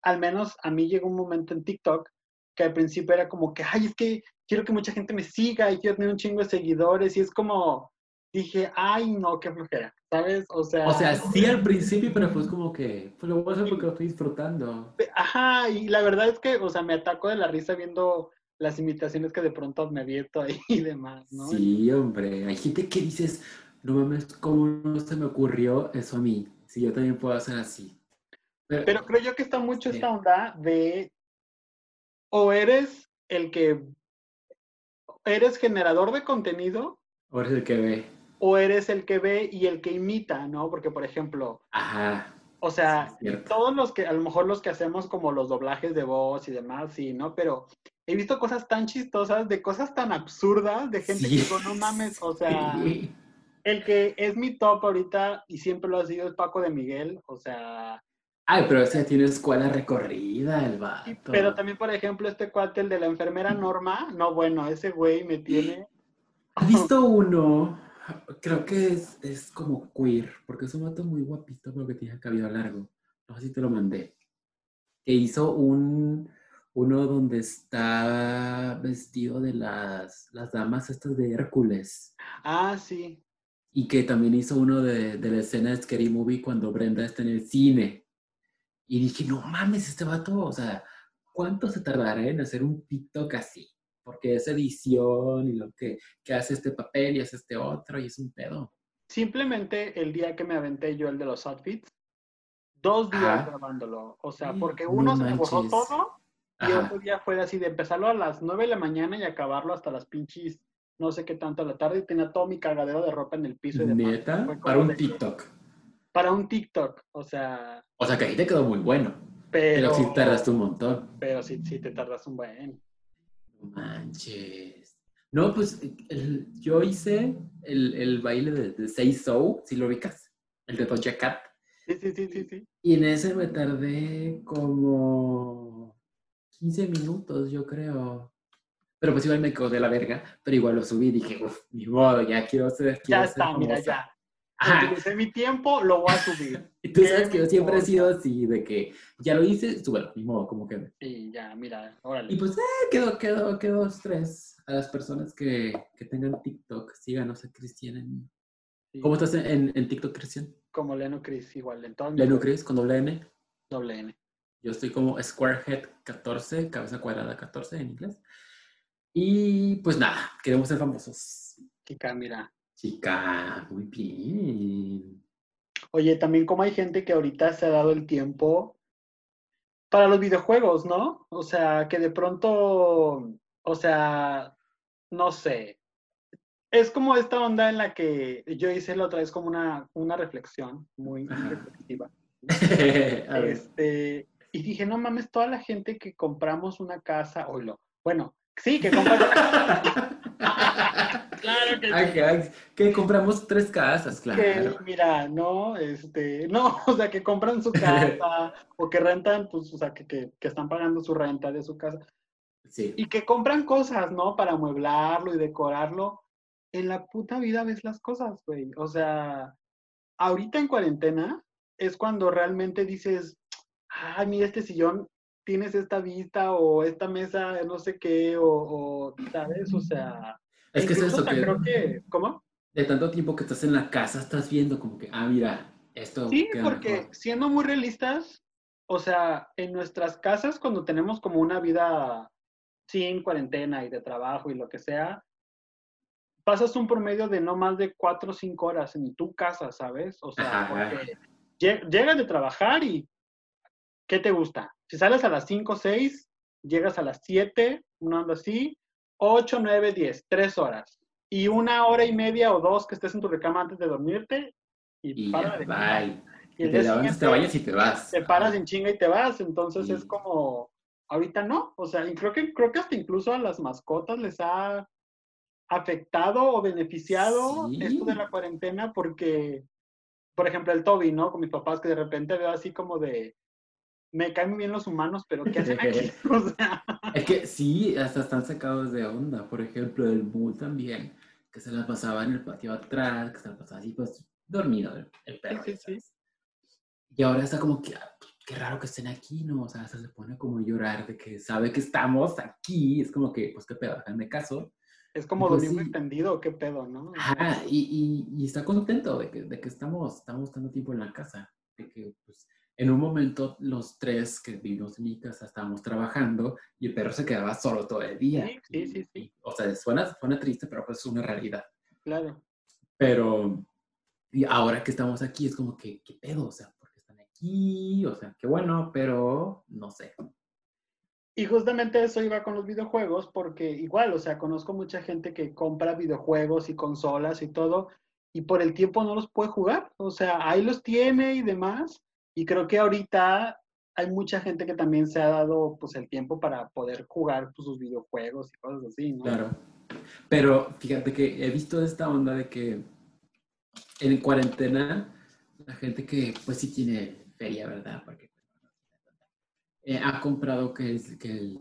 al menos a mí llegó un momento en TikTok que al principio era como que, ay, es que quiero que mucha gente me siga y quiero tener un chingo de seguidores y es como, dije, ay, no, qué flojera, ¿sabes? O sea... O sea, sí al principio, pero fue como que, pues lo voy a hacer porque lo estoy disfrutando. Ajá, y la verdad es que, o sea, me ataco de la risa viendo las imitaciones que de pronto me abierto ahí y demás, ¿no? Sí, hombre, hay gente que dices, no mames, ¿cómo no se me ocurrió eso a mí? Si yo también puedo hacer así. Pero, creo yo que está mucho esta onda de o eres el que eres generador de contenido o eres el que ve o eres el que ve y el que imita, ¿no? Porque por ejemplo, Ajá. O sea, todos los que, a lo mejor los que hacemos como los doblajes de voz y demás, sí, ¿no? Pero he visto cosas tan chistosas, de cosas tan absurdas, de gente que digo, no mames, o sea, el que es mi top ahorita y siempre lo ha sido es Paco de Miguel, o sea, Ay, pero ese tiene escuela recorrida, el vato. Pero también, por ejemplo, este cuate, el de la enfermera Norma, no, bueno, ese güey me tiene... ¿Has visto uno? Creo que es, es como queer, porque es un vato muy guapito, pero que tiene cabello largo. No sé si te lo mandé. Que hizo un, uno donde está vestido de las, las damas estas de Hércules. Ah, sí. Y que también hizo uno de, de la escena de Scary Movie cuando Brenda está en el cine. Y dije, no mames, este vato, o sea, ¿cuánto se tardará en hacer un TikTok así? Porque es edición y lo que, que hace este papel y hace este otro y es un pedo. Simplemente el día que me aventé yo el de los outfits, dos días grabándolo. O sea, porque uno se me borró todo y otro día fue así de empezarlo a las nueve de la mañana y acabarlo hasta las pinches no sé qué tanto a la tarde y tenía todo mi cagadero de ropa en el piso. Y ¿Neta? Para un TikTok. Para un TikTok, o sea... O sea, que ahí te quedó muy bueno. Pero, pero sí tardaste un montón. Pero sí, sí te tardas un buen. Manches. No, pues yo hice el, el baile de, de, Say So, si lo ubicas, el de Doja Cat. Sí, sí, sí, sí, sí. Y en ese me tardé como 15 minutos, yo creo. Pero pues igual me quedó de la verga, pero igual lo subí y dije, uff, mi modo, ya quiero ser. Quiero ya está, mira, ya. Utilicé mi tiempo, lo voy a subir. y tú sabes que yo siempre he sido así, de que ya lo hice, súbelo, ni modo, como que. Sí, ya, mira, órale. Y pues, eh, quedó, quedó, quedó tres. A las personas que, que tengan TikTok, síganos a Cristian en. ¿Cómo estás en, en, TikTok, Cristian? Como Leno Cris, igual. En Leno Cris, con doble N. Doble N. Yo estoy como Squarehead14, cabeza cuadrada 14 en inglés. Y pues nada, queremos ser famosos. Chica, mira, Chica, muy bien. Oye, también como hay gente que ahorita se ha dado el tiempo para los videojuegos, ¿no? O sea, que de pronto, o sea, no sé. Es como esta onda en la que yo hice la otra vez como una, una reflexión muy reflexiva. este, y dije, no mames, toda la gente que compramos una casa, oílo. Bueno, sí, que compramos claro que Que compramos tres casas, claro. Que, mira, no, este, no, o sea, que compran su casa o que rentan, pues, o sea, que, que, que, están pagando su renta de su casa. Sí. Y que compran cosas, ¿no? Para amueblarlo y decorarlo. En la puta vida ves las cosas, güey. O sea, ahorita en cuarentena es cuando realmente dices, ay, mira este sillón, tienes esta vista o esta mesa, no sé qué, o, o ¿sabes? O sea, es que es eso que, creo que, ¿cómo? De tanto tiempo que estás en la casa, estás viendo como que, ah, mira, esto. Sí, porque siendo muy realistas, o sea, en nuestras casas, cuando tenemos como una vida sin cuarentena y de trabajo y lo que sea, pasas un promedio de no más de cuatro o cinco horas en tu casa, ¿sabes? O sea, porque llegas de trabajar y ¿qué te gusta? Si sales a las cinco o seis, llegas a las siete, una onda así, 8, 9, 10, 3 horas. Y una hora y media o dos que estés en tu recama antes de dormirte y, y para de bye. Y, te, te vayas y te vas. Te paras en chinga y te vas. Entonces es como, ahorita no. O sea, y creo que, creo que hasta incluso a las mascotas les ha afectado o beneficiado esto de la cuarentena porque, por ejemplo, el Toby, ¿no? Con mis papás que de repente veo así como de, me caen muy bien los humanos, pero ¿qué hacen aquí? O sea... Es que sí, hasta están sacados de onda. Por ejemplo, el Bull también, que se la pasaba en el patio atrás, que se la pasaba así, pues dormido el, el perro. Sí, sí, sí. Y ahora está como que, ah, qué raro que estén aquí, ¿no? O sea, se pone como a llorar de que sabe que estamos aquí. Es como que, pues qué pedo, háganme caso. Es como Pues domingo sí. entendido, qué pedo, ¿no? Ajá, y, y, y está contento de que, de que estamos, estamos dando tiempo en la casa. De que, pues, en un momento los tres que vivimos en mi casa estábamos trabajando y el perro se quedaba solo todo el día. Sí, sí, sí, sí. Y- o sea, suena, suena triste, pero pues es una realidad. Claro. Pero, y ahora que estamos aquí es como que, ¿qué pedo? O sea, ¿por qué están aquí? O sea, qué bueno, pero no sé. Y justamente eso iba con los videojuegos, porque igual, o sea, conozco mucha gente que compra videojuegos y consolas y todo, y por el tiempo no los puede jugar. O sea, ahí los tiene y demás. Y creo que ahorita hay mucha gente que también se ha dado pues el tiempo para poder jugar pues, sus videojuegos y cosas así, ¿no? Claro. Pero fíjate que he visto esta onda de que en cuarentena la gente que pues sí tiene feria, ¿verdad? Porque eh, ha comprado que, es, que el,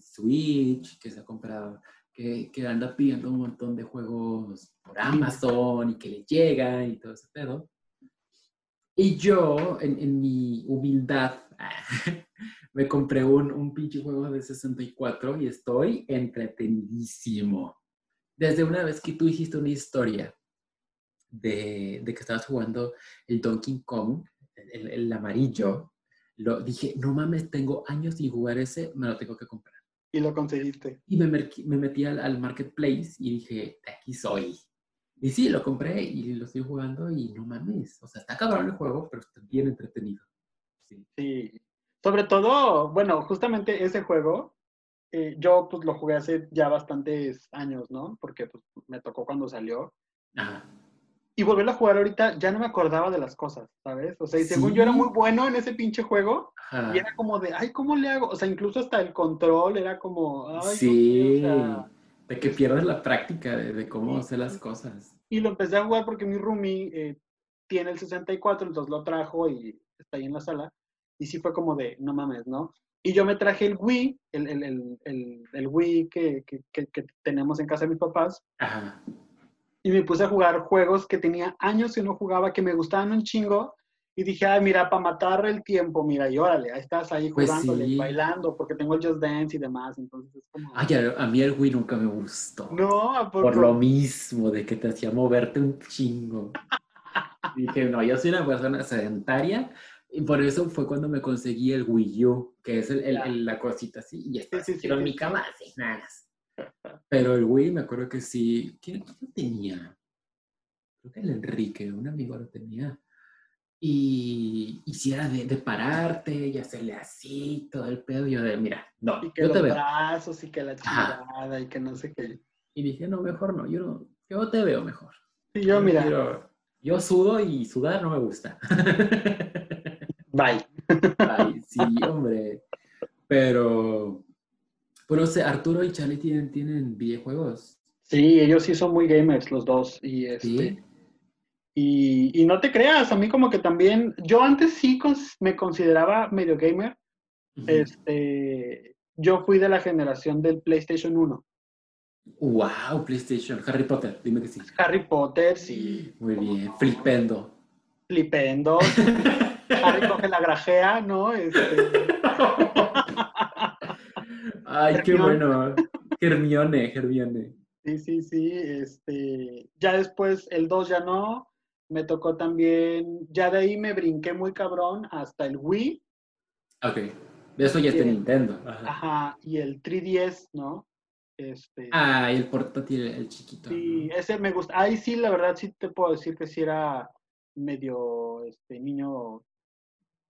Switch, que se ha comprado, que, que anda pidiendo un montón de juegos por Amazon y que le llegan y todo ese pedo. Y yo, en, en mi humildad, me compré un, un pinche juego de 64 y estoy entretenidísimo. Desde una vez que tú hiciste una historia de, de que estabas jugando el Donkey Kong, el, el amarillo, lo, dije, no mames, tengo años sin jugar ese, me lo tengo que comprar. Y lo conseguiste. Y me, me metí al, al marketplace y dije, aquí soy. Y sí, lo compré y lo estoy jugando y no mames. O sea, está cabrón el juego, pero está bien entretenido. Sí. Sí. Sobre todo, bueno, justamente ese juego, eh, yo pues lo jugué hace ya bastantes años, ¿no? Porque pues, me tocó cuando salió. Ajá. Y volverlo a jugar ahorita, ya no me acordaba de las cosas, ¿sabes? O sea, y según yo era Sí. muy bueno en ese pinche juego, Ajá. y era como de, ay, ¿cómo le hago? O sea, incluso hasta el control era como, ay, no Sí. o sea, De que pierdes la práctica de, de cómo hacer las cosas. Y lo empecé a jugar porque mi roomie eh, tiene el 64, entonces lo trajo y está ahí en la sala. Y sí fue como de, no mames, ¿no? Y yo me traje el Wii, el, el, el, el, el Wii que, que, que, que tenemos en casa de mis papás, Ajá. y me puse a jugar juegos que tenía años que no jugaba, que me gustaban un chingo. Y dije, ay, mira, para matar el tiempo, mira, y órale, ahí estás ahí Pues jugándole, sí. bailando, porque tengo el Just Dance y demás. Entonces es como. Ay, a, mí el Wii nunca me gustó. no. Por lo mismo, de que te hacía moverte un chingo. Dije, no, yo soy una persona sedentaria y por eso fue cuando me conseguí el Wii U, que es el, el- Ya. el- la cosita así, y está Sí, sí, en sí, mi cama así, nada más. Pero el Wii me acuerdo que sí, ¿quién quién lo tenía? Creo que el Enrique, un amigo lo tenía. Y, era de, de pararte y hacerle así, todo el pedo, yo de, mira, no, Y que yo los te veo. brazos y que la Ajá. chingada y que no sé qué. Y dije, no, mejor no, yo, no, yo te veo mejor. Y yo, mira, quiero- yo sudo y sudar no me gusta. bye. Ay, sí, hombre. Pero, pero, o sea, Arturo y Charlie tienen, tienen videojuegos. Sí, ellos sí son muy gamers los dos. Y este. Sí. Y, y no te creas, a mí como que también, yo antes sí cons- me consideraba medio gamer. Este, yo fui de la generación del PlayStation 1. Wow, PlayStation, Harry Potter, dime que sí. Harry Potter, sí, Muy bien, flipendo. flipendo. Harry coge la grajea, ¿no? Este, Ay, qué bueno. Hermione, Hermione. sí, sí, sí. Este, ya después el 2 ya no. Me tocó también, ya de ahí me brinqué muy cabrón hasta el Wii, Ok, de eso ya está. Nintendo. Ajá. ajá, y el 3DS, ¿no? Este, Ah, y el portátil, el chiquito. Sí, ¿no? ese me gusta. Ahí sí, la verdad, sí te puedo decir que sí era medio este, niño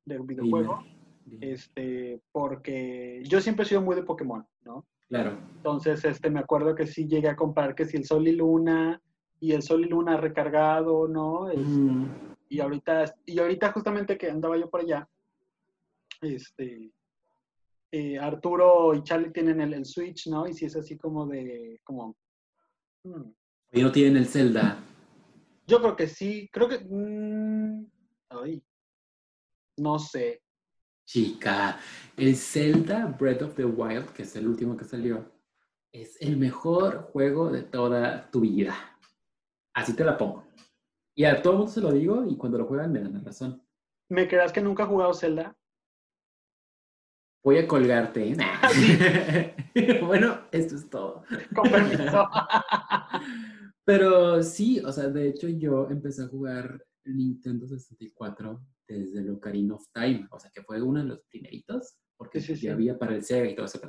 de videojuego. Bien. Este, porque yo siempre he sido muy de Pokémon, ¿no? Claro. Entonces, este, me acuerdo que sí llegué a comprar que si el Sol y Luna y el Sol y Luna recargado, ¿no? Es- Mm, Y ahorita, y ahorita justamente que andaba yo por allá, este, eh, Arturo y Charlie tienen el, el Switch, ¿no? Y sí es así como de, como, hmm, Y no tienen el Zelda. Yo creo que sí, creo que... mm, ay, no sé. Chica, el Zelda Breath of the Wild, que es el último que salió, es el mejor juego de toda tu vida. Así te la pongo. Y a todo el mundo se lo digo y cuando lo juegan me dan la razón. ¿Me creas que nunca he jugado Zelda? Voy a colgarte. ¿eh? bueno, esto es todo. Con permiso. Pero sí, o sea, de hecho yo empecé a jugar Nintendo 64 desde el Ocarina of Time, o sea, que fue uno de los primeritos, porque Sí, sí, ya sí. había para el Sega y todo eso.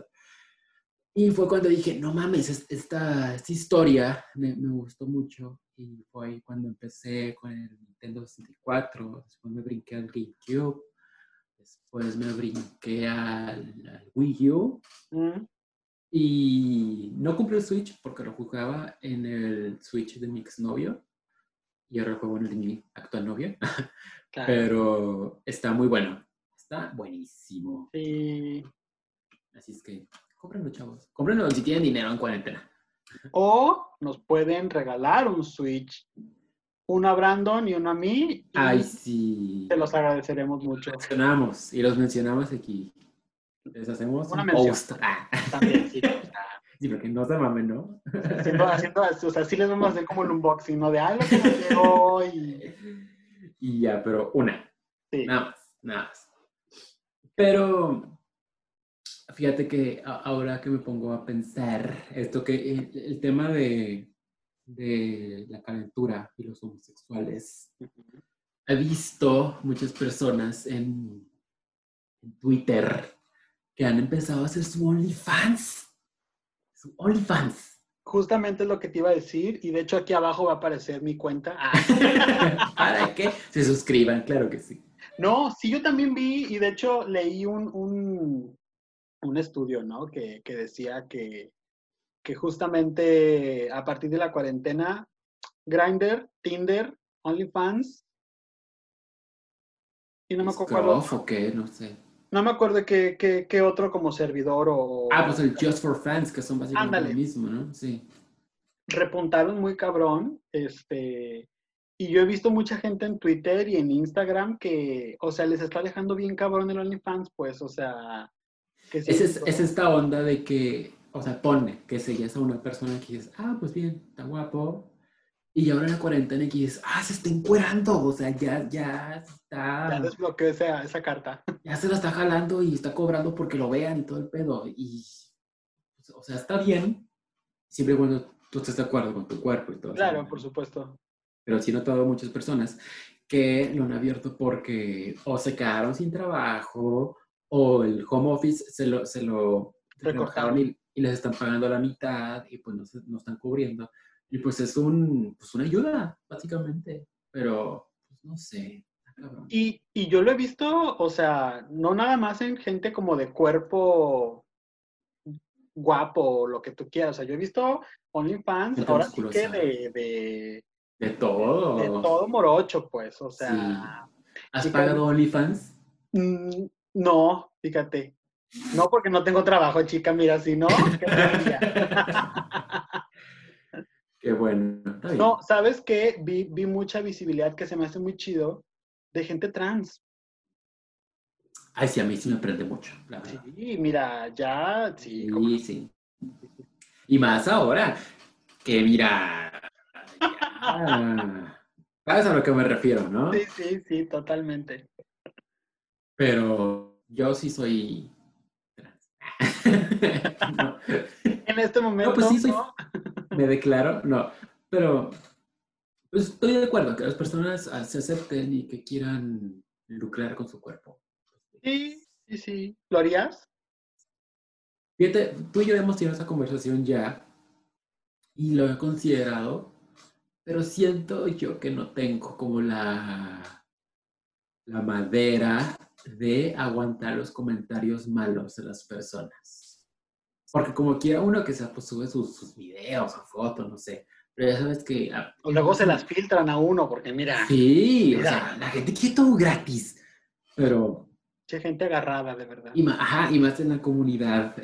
Y fue cuando dije, no mames, es- esta, esta historia me, me gustó mucho. Y fue ahí cuando empecé con el Nintendo 64, después me brinqué al GameCube, después me brinqué al, al Wii U. Mm, Y no compré el Switch porque lo jugaba en el Switch de mi exnovio. Y ahora lo juego en el de mi actual novia. claro. Pero está muy bueno. Está buenísimo. Sí. Así es que cómprenlo, chavos. Cómprenlo si tienen dinero en cuarentena. O nos pueden regalar un Switch. Uno a Brandon y uno a mí. Ay, sí. Te los agradeceremos mucho. mencionamos y los mencionamos aquí. Les hacemos Una un mención. Ah, También, sí. sí, porque no se mamen, ¿no? Haciendo, haciendo, o sea, sí les vamos a hacer como el unboxing, ¿no? De algo que nos llegó y... Y ya, pero una. Sí. Nada más, nada más. Pero fíjate que ahora que me pongo a pensar esto que el, el tema de, de la calentura y los homosexuales, he visto muchas personas en, en Twitter que han empezado a hacer su OnlyFans. Su OnlyFans. Justamente es lo que te iba a decir y de hecho aquí abajo va a aparecer mi cuenta. Ah. Para que se suscriban, claro que sí. No, sí, yo también vi y de hecho leí un, un, un estudio, ¿no? Que, que decía que, que justamente a partir de la cuarentena, Grindr, Tinder, OnlyFans, y no me acuerdo, o qué, no sé. no me acuerdo qué, qué, qué otro como servidor o Ah, pues el Just for Fans, que son básicamente Ándale. lo mismo, ¿no? Sí. repuntaron muy cabrón, este, y yo he visto mucha gente en Twitter y en Instagram que, o sea, les está dejando bien cabrón el OnlyFans, pues, o sea, que sí Es, esta onda de que, o sea, pone que seguías a una persona que dices, ah, pues bien, está guapo. Y ahora en la cuarentena que dices, ah, se está encuerando, o sea, ya, ya está, ya desbloqueó esa, esa carta. ya se la está jalando y está cobrando porque lo vean y todo el pedo. Y, pues, o sea, está bien, siempre cuando tú estés de acuerdo con tu cuerpo y todo. Claro, por supuesto. pero sí he notado muchas personas que lo han abierto porque o se quedaron sin trabajo o el home office se lo, se lo Recortaron. y, y les están pagando la mitad y pues no, se- no están cubriendo. Y pues es un, pues una ayuda, básicamente. Pero, pues no sé. Y, y yo lo he visto, o sea, no nada más en gente como de cuerpo guapo o lo que tú quieras. O sea, yo he visto OnlyFans, ahora sí que de, de, De todo. de todo morocho, pues. O sea, ¿Has pagado OnlyFans? No, fíjate. No, porque no tengo trabajo, chica. Mira, si no, ¿qué? Qué bueno. No, ¿sabes qué? Vi, vi mucha visibilidad que se me hace muy chido de gente trans. Ay, sí, a mí sí me prende mucho. la verdad. Sí, mira, ya, sí, como- Sí, sí. Y más ahora, que mira, ya, sabes a lo que me refiero, ¿no? sí, sí, sí, totalmente. Pero yo sí soy trans. No, En este momento, pues sí, soy- ¿no? me declaro, no, pero pues, estoy de acuerdo que las personas ah, se acepten y que quieran lucrar con su cuerpo. Sí, sí, sí. ¿Lo harías? Fíjate, tú y yo hemos tenido esa conversación ya y lo he considerado, pero siento yo que no tengo como la, la madera de aguantar los comentarios malos de las personas. Porque como quiera uno que sea, pues sube sus, sus videos o fotos, no sé. Pero ya sabes que... ah, O luego se las filtran a uno, porque mira, Sí, o Mira. sea, la gente quiere todo gratis. Pero mucha gente agarrada, de verdad. Y, ma- ajá, y más en la comunidad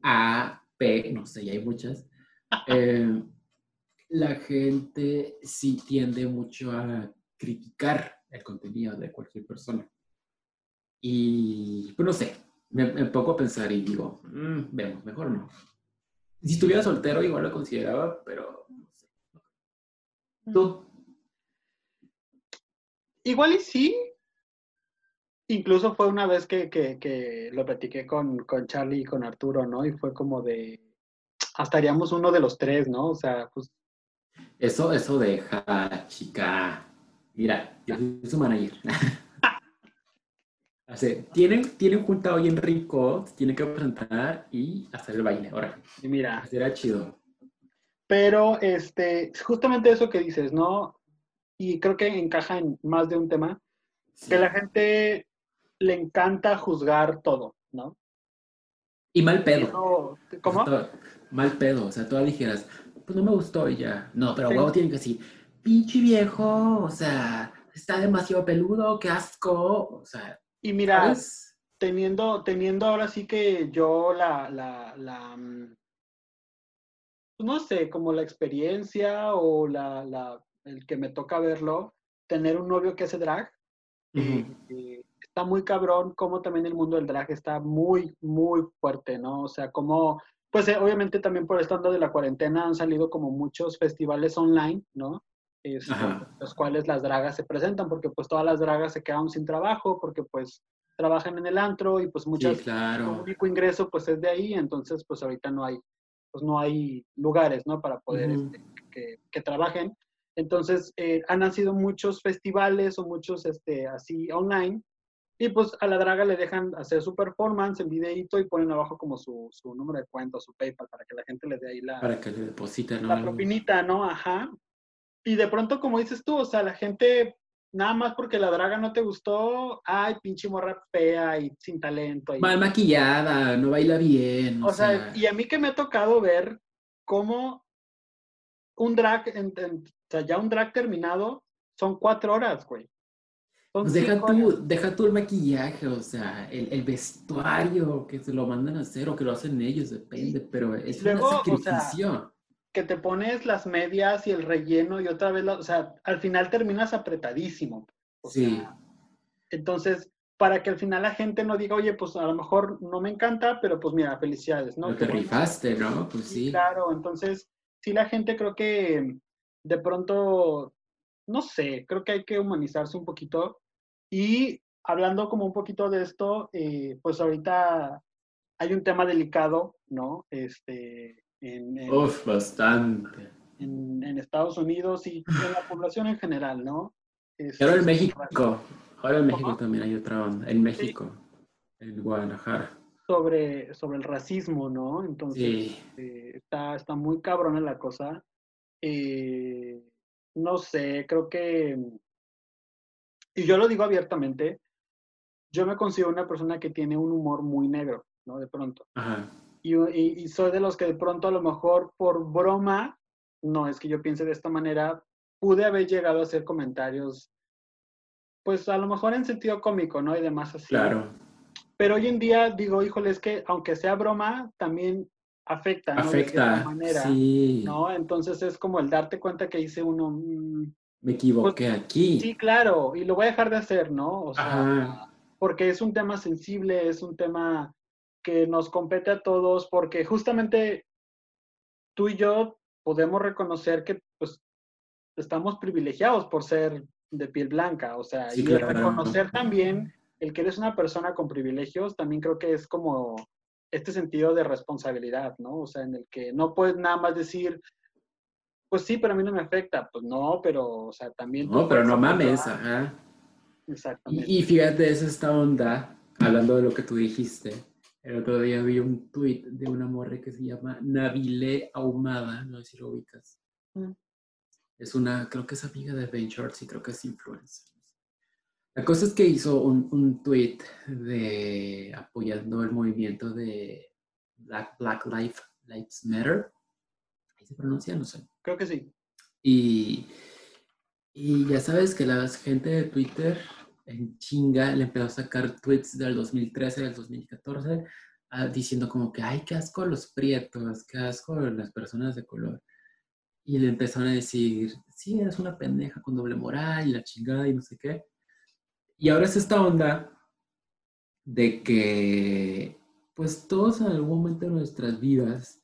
LGBTTIQAP, no sé, ya hay muchas. eh, la gente sí tiende mucho a criticar el contenido de cualquier persona. Y, pues no sé, me, me pongo a pensar y digo, "Mm, vemos, mejor no. Si estuviera soltero, igual lo consideraba, pero no sé. Tú. Igual y sí. Incluso fue una vez que, que, que lo platiqué con, con Charlie y con Arturo, ¿no? Y fue como de, hasta haríamos uno de los tres, ¿no? O sea, pues Eso, eso deja, chica. Mira, yo soy su manager. O sea, tienen, tienen junta hoy en Rico, tienen que presentar y hacer el baile. Ahora, y mira, será chido. pero este, justamente eso que dices, ¿no? Y creo que encaja en más de un tema, Sí. que la gente le encanta juzgar todo, ¿no? Y mal pedo. ¿Cómo? Todo- mal pedo. O sea, tú dijeras, pues no me gustó y ya. No, pero Sí. huevo tienen que decir, pinche viejo, o sea, está demasiado peludo, qué asco. O sea, Y mira, ¿sabes? teniendo, teniendo ahora sí que yo la, la, la, mm, pues no sé, como la experiencia o la, la, el que me toca verlo, tener un novio que hace drag, eh, está muy cabrón, como también el mundo del drag está muy, muy fuerte, ¿no? O sea, como, pues eh, obviamente también por estando de la cuarentena han salido como muchos festivales online, ¿no? Este, los cuales las dragas se presentan, porque pues todas las dragas se quedaron sin trabajo, porque pues trabajan en el antro y pues muchas, Sí, su claro. único ingreso pues es de ahí, entonces pues ahorita no hay, pues no hay lugares, ¿no? Para poder Ujú. este, que, que trabajen. Entonces eh, han nacido muchos festivales o muchos este, así online y pues a la draga le dejan hacer su performance en videíto y ponen abajo como su, su número de cuenta, su PayPal, para que la gente le dé ahí la, Para que le depositen, ¿no? la propinita, ¿no? Ajá. Y de pronto, como dices tú, o sea, la gente, nada más porque la draga no te gustó, ay, pinche morra fea y sin talento. y- Mal maquillada, no baila bien. O, o sea, y a mí que me ha tocado ver cómo un drag, en- en- o sea, ya un drag terminado, son cuatro horas, güey. Pues deja tú, deja tú el maquillaje, o sea, el, el vestuario que se lo mandan a hacer o que lo hacen ellos, depende, pero es luego, o un sea, sacrificio. Que te pones las medias y el relleno y otra vez, la- o sea, al final terminas apretadísimo. O sí, sea, Entonces, para que al final la gente no diga, oye, pues a lo mejor no me encanta, pero pues mira, felicidades, ¿no? lo Qué te bueno. rifaste, ¿no? Pues Sí, sí. claro. Entonces, sí, la gente creo que de pronto, no sé, creo que hay que humanizarse un poquito. Y hablando como un poquito de esto, eh, pues ahorita hay un tema delicado, ¿no? Este, en, en- Uf, bastante. en- en Estados Unidos y en la población en general, ¿no? Y ahora en México, ahora en México ¿Cómo? también hay otra onda, en México, en Guadalajara. sobre, sobre el racismo, ¿no? Entonces, Sí, eh, está, está muy cabrona la cosa. Eh, no sé, creo que, y yo lo digo abiertamente, yo me considero una persona que tiene un humor muy negro, ¿no? De pronto. ajá. Y, y- y soy de los que de pronto a lo mejor por broma, no es que yo piense de esta manera, pude haber llegado a hacer comentarios, pues a lo mejor en sentido cómico, ¿no? Y demás así. Claro, Pero hoy en día digo, híjole, es que aunque sea broma, también afecta, ¿no? De afecta. manera, Sí, ¿no? Entonces es como el darte cuenta que dice uno, mm, me equivoqué aquí. sí, claro, y lo voy a dejar de hacer, ¿no? O sea, Ajá. porque es un tema sensible, es un tema que nos compete a todos, porque justamente tú y yo podemos reconocer que pues estamos privilegiados por ser de piel blanca, o sea, Sí, y claro. reconocer también el que eres una persona con privilegios, también creo que es como este sentido de responsabilidad, ¿no? O sea, en el que no puedes nada más decir, pues sí, pero a mí no me afecta, pues no, pero, o sea, también... No, pero no mames, ajá. Exactamente. Y, y fíjate, es esta onda, hablando de lo que tú dijiste. El otro día vi un tuit de una morra que se llama Nabile Ahumada, no sé si lo ubicas. Mm. Es una, creo que es amiga de Ben Shorts y creo que es influencer. La cosa es que hizo un, un tweet de apoyando el movimiento de Black, Black Life, Lives Matter. ¿Ahí se pronuncia? No sé. Creo que sí. Y, y ya sabes que la gente de Twitter en chinga le empezó a sacar tweets del 2013, del 2014, ah, diciendo como que, ay, qué asco los prietos, qué asco las personas de color. Y le empezaron a decir, sí, eres una pendeja con doble moral y la chingada y no sé qué. Y ahora es esta onda de que, pues todos en algún momento de nuestras vidas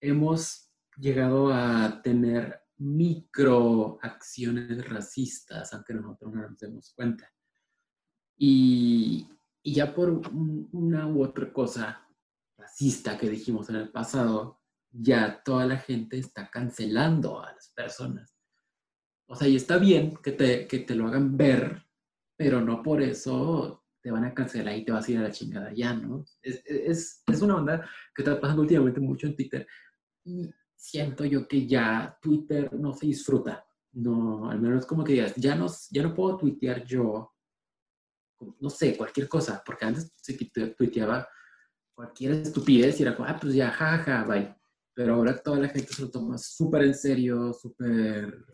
hemos llegado a tener microacciones racistas, aunque nosotros no nos demos cuenta. Y, y ya por una u otra cosa racista que dijimos en el pasado, ya toda la gente está cancelando a las personas. O sea, y está bien que te, que te lo hagan ver, pero no por eso te van a cancelar y te vas a ir a la chingada ya, ¿no? Es, es, es una onda que está pasando últimamente mucho en Twitter. Y siento yo que ya Twitter no se disfruta. No, al menos como que digas, ya no, ya no puedo tuitear yo, no sé, cualquier cosa, porque antes se tuiteaba cualquier estupidez y era como, ah, pues ya, jaja, bye. Pero ahora toda la gente se lo toma súper en serio, súper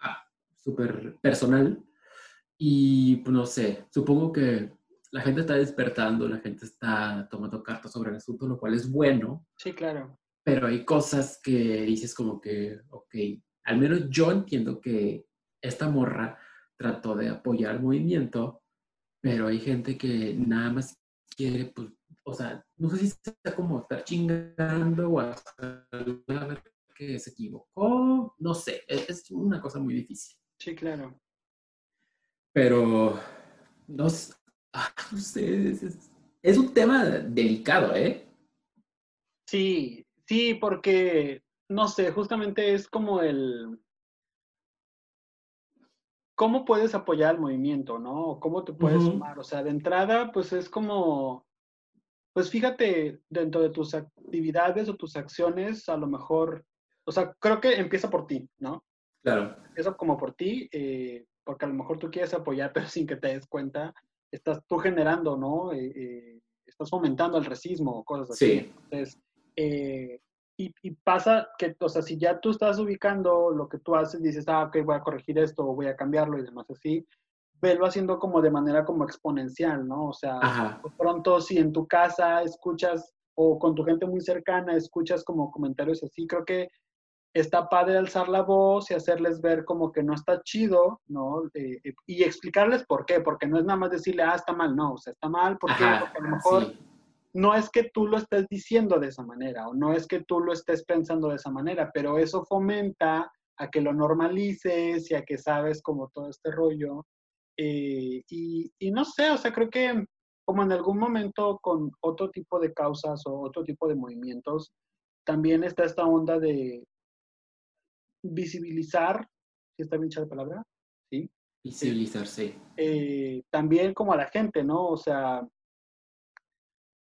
ah, súper personal. Y pues no sé, supongo que la gente está despertando, la gente está tomando cartas sobre el asunto, lo cual es bueno. Sí, claro. Pero hay cosas que dices como que, ok, al menos yo entiendo que esta morra trató de apoyar el movimiento, pero hay gente que nada más quiere, pues, o sea, no sé si está como estar chingando o a ver que se equivocó, no sé, e-, es una cosa muy difícil. Sí, claro. Pero, no, ah, sé, es, un tema delicado, ¿eh? Sí, sí, porque, no sé, justamente es como el... ¿Cómo puedes apoyar al movimiento, no? ¿Cómo te puedes sumar? O sea, de entrada, pues es como, pues fíjate dentro de tus actividades o tus acciones, a lo mejor o sea, creo que empieza por ti, ¿no? Claro. Empieza como por ti, eh, porque a lo mejor tú quieres apoyar, pero sin que te des cuenta, estás tú generando, ¿no? Eh, eh, estás fomentando el racismo o cosas así. Sí. Entonces, y, y, pasa que, o sea, si ya tú estás ubicando lo que tú haces, dices, ah, ok, voy a corregir esto o voy a cambiarlo y demás así, velo haciendo como de manera como exponencial, ¿no? O sea, pronto si en tu casa escuchas o con tu gente muy cercana escuchas como comentarios así, creo que está padre alzar la voz y hacerles ver como que no está chido, ¿no? Eh, eh, y explicarles por qué, porque no es nada más decirle, ah, está mal, no, o sea, está mal porque, a lo mejor no es que tú lo estés diciendo de esa manera o no es que tú lo estés pensando de esa manera, pero eso fomenta a que lo normalices y a que sabes como todo este rollo. Eh, y, y no sé, o sea, creo que como en algún momento con otro tipo de causas o otro tipo de movimientos, también está esta onda de, visibilizar, si está bien la palabra, ¿sí? Visibilizar, sí. Eh, también como a la gente, ¿no? O sea,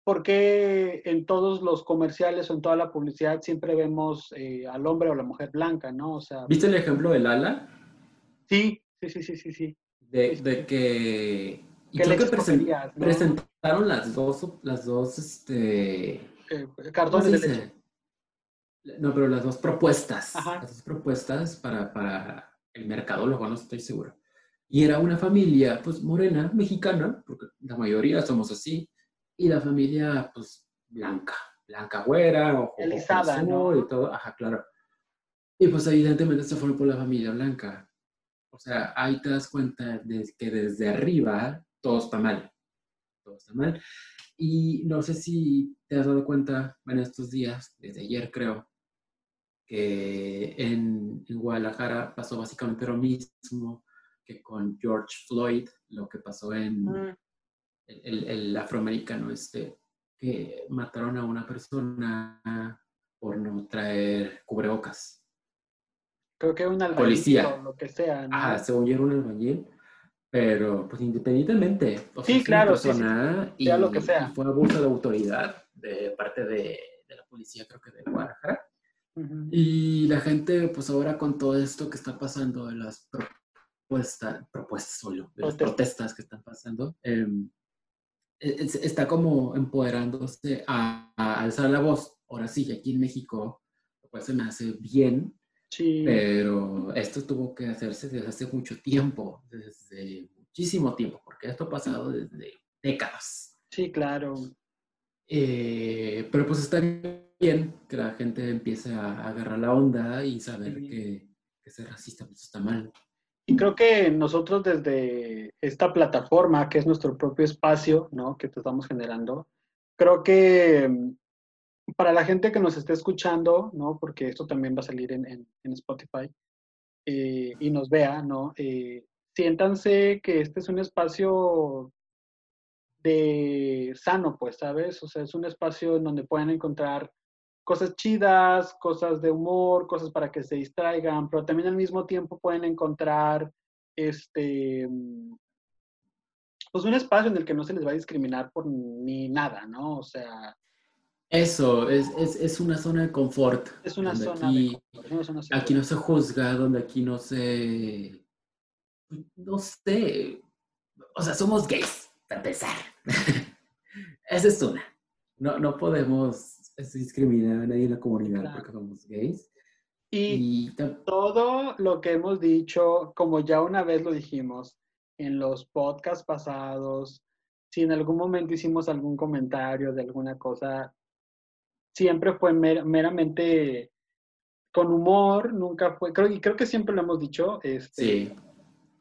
¿por qué en todos los comerciales o en toda la publicidad siempre vemos eh, al hombre o la mujer blanca, ¿no? O sea, ¿Viste el ejemplo del ala? Sí, sí, sí, sí, sí, sí. De, de que... Y creo que presentaron las dos, las dos, este... Eh, cartones de leche. No, pero las dos propuestas. Las dos propuestas para, para el mercadólogo, no estoy seguro. Y era una familia, pues, morena, mexicana, porque la mayoría somos así, y la familia, pues, blanca, blanca güera, o Elizada, ¿no? Y todo, ajá, claro. Y pues evidentemente se fueron por la familia blanca. O sea, ahí te das cuenta de que desde arriba todo está mal. Todo está mal. Y no sé si te has dado cuenta en estos días, desde ayer creo, que en, Guadalajara pasó básicamente lo mismo que con George Floyd, lo que pasó en mm. El, afroamericano este, que mataron a una persona por no traer cubrebocas. Creo que un albañil Policía. o lo que sea. ¿no? Ajá, según yo un albañil, pero pues independientemente. sí, claro, sí, Y, lo que sea. fue abuso de autoridad de parte de, de la policía, creo que de Guadalajara. Y la gente, pues ahora con todo esto que está pasando, de las propuestas, propuestas solo, de las protestas que están pasando, em, e, está como empoderándose a, alzar la voz. Ahora sí, aquí en México, pues se me hace bien, sí. pero esto tuvo que hacerse desde hace mucho tiempo, desde muchísimo tiempo, porque esto ha pasado desde décadas. Sí, claro. Eh, pero pues está bien que la gente empiece a agarrar la onda y saber que, ser racista pues está mal. Y creo que nosotros desde esta plataforma, que es nuestro propio espacio, ¿no? Que te estamos generando, creo que mm, para la gente que nos esté escuchando, ¿no? Porque esto también va a salir en, en- en Spotify eh, y nos vea, ¿no? Eh, siéntanse que este es un espacio de sano, pues, ¿sabes? O sea, es un espacio en donde pueden encontrar cosas chidas, cosas de humor, cosas para que se distraigan, pero también al mismo tiempo pueden encontrar este pues un espacio en el que no se les va a discriminar por ni nada, ¿no? O sea, Eso, es, es, es una zona de confort. es una zona aquí, de confort, es una zona segura. aquí no se juzga, donde aquí no se... No sé. O sea, somos gays, para empezar. Esa es una. No, no podemos discriminar a nadie en la comunidad Claro. porque somos gays. Y Y todo lo que hemos dicho, como ya una vez lo dijimos en los podcasts pasados, si en algún momento hicimos algún comentario de alguna cosa, siempre fue mer- meramente con humor, nunca fue, creo, y creo que siempre lo hemos dicho, este, sí.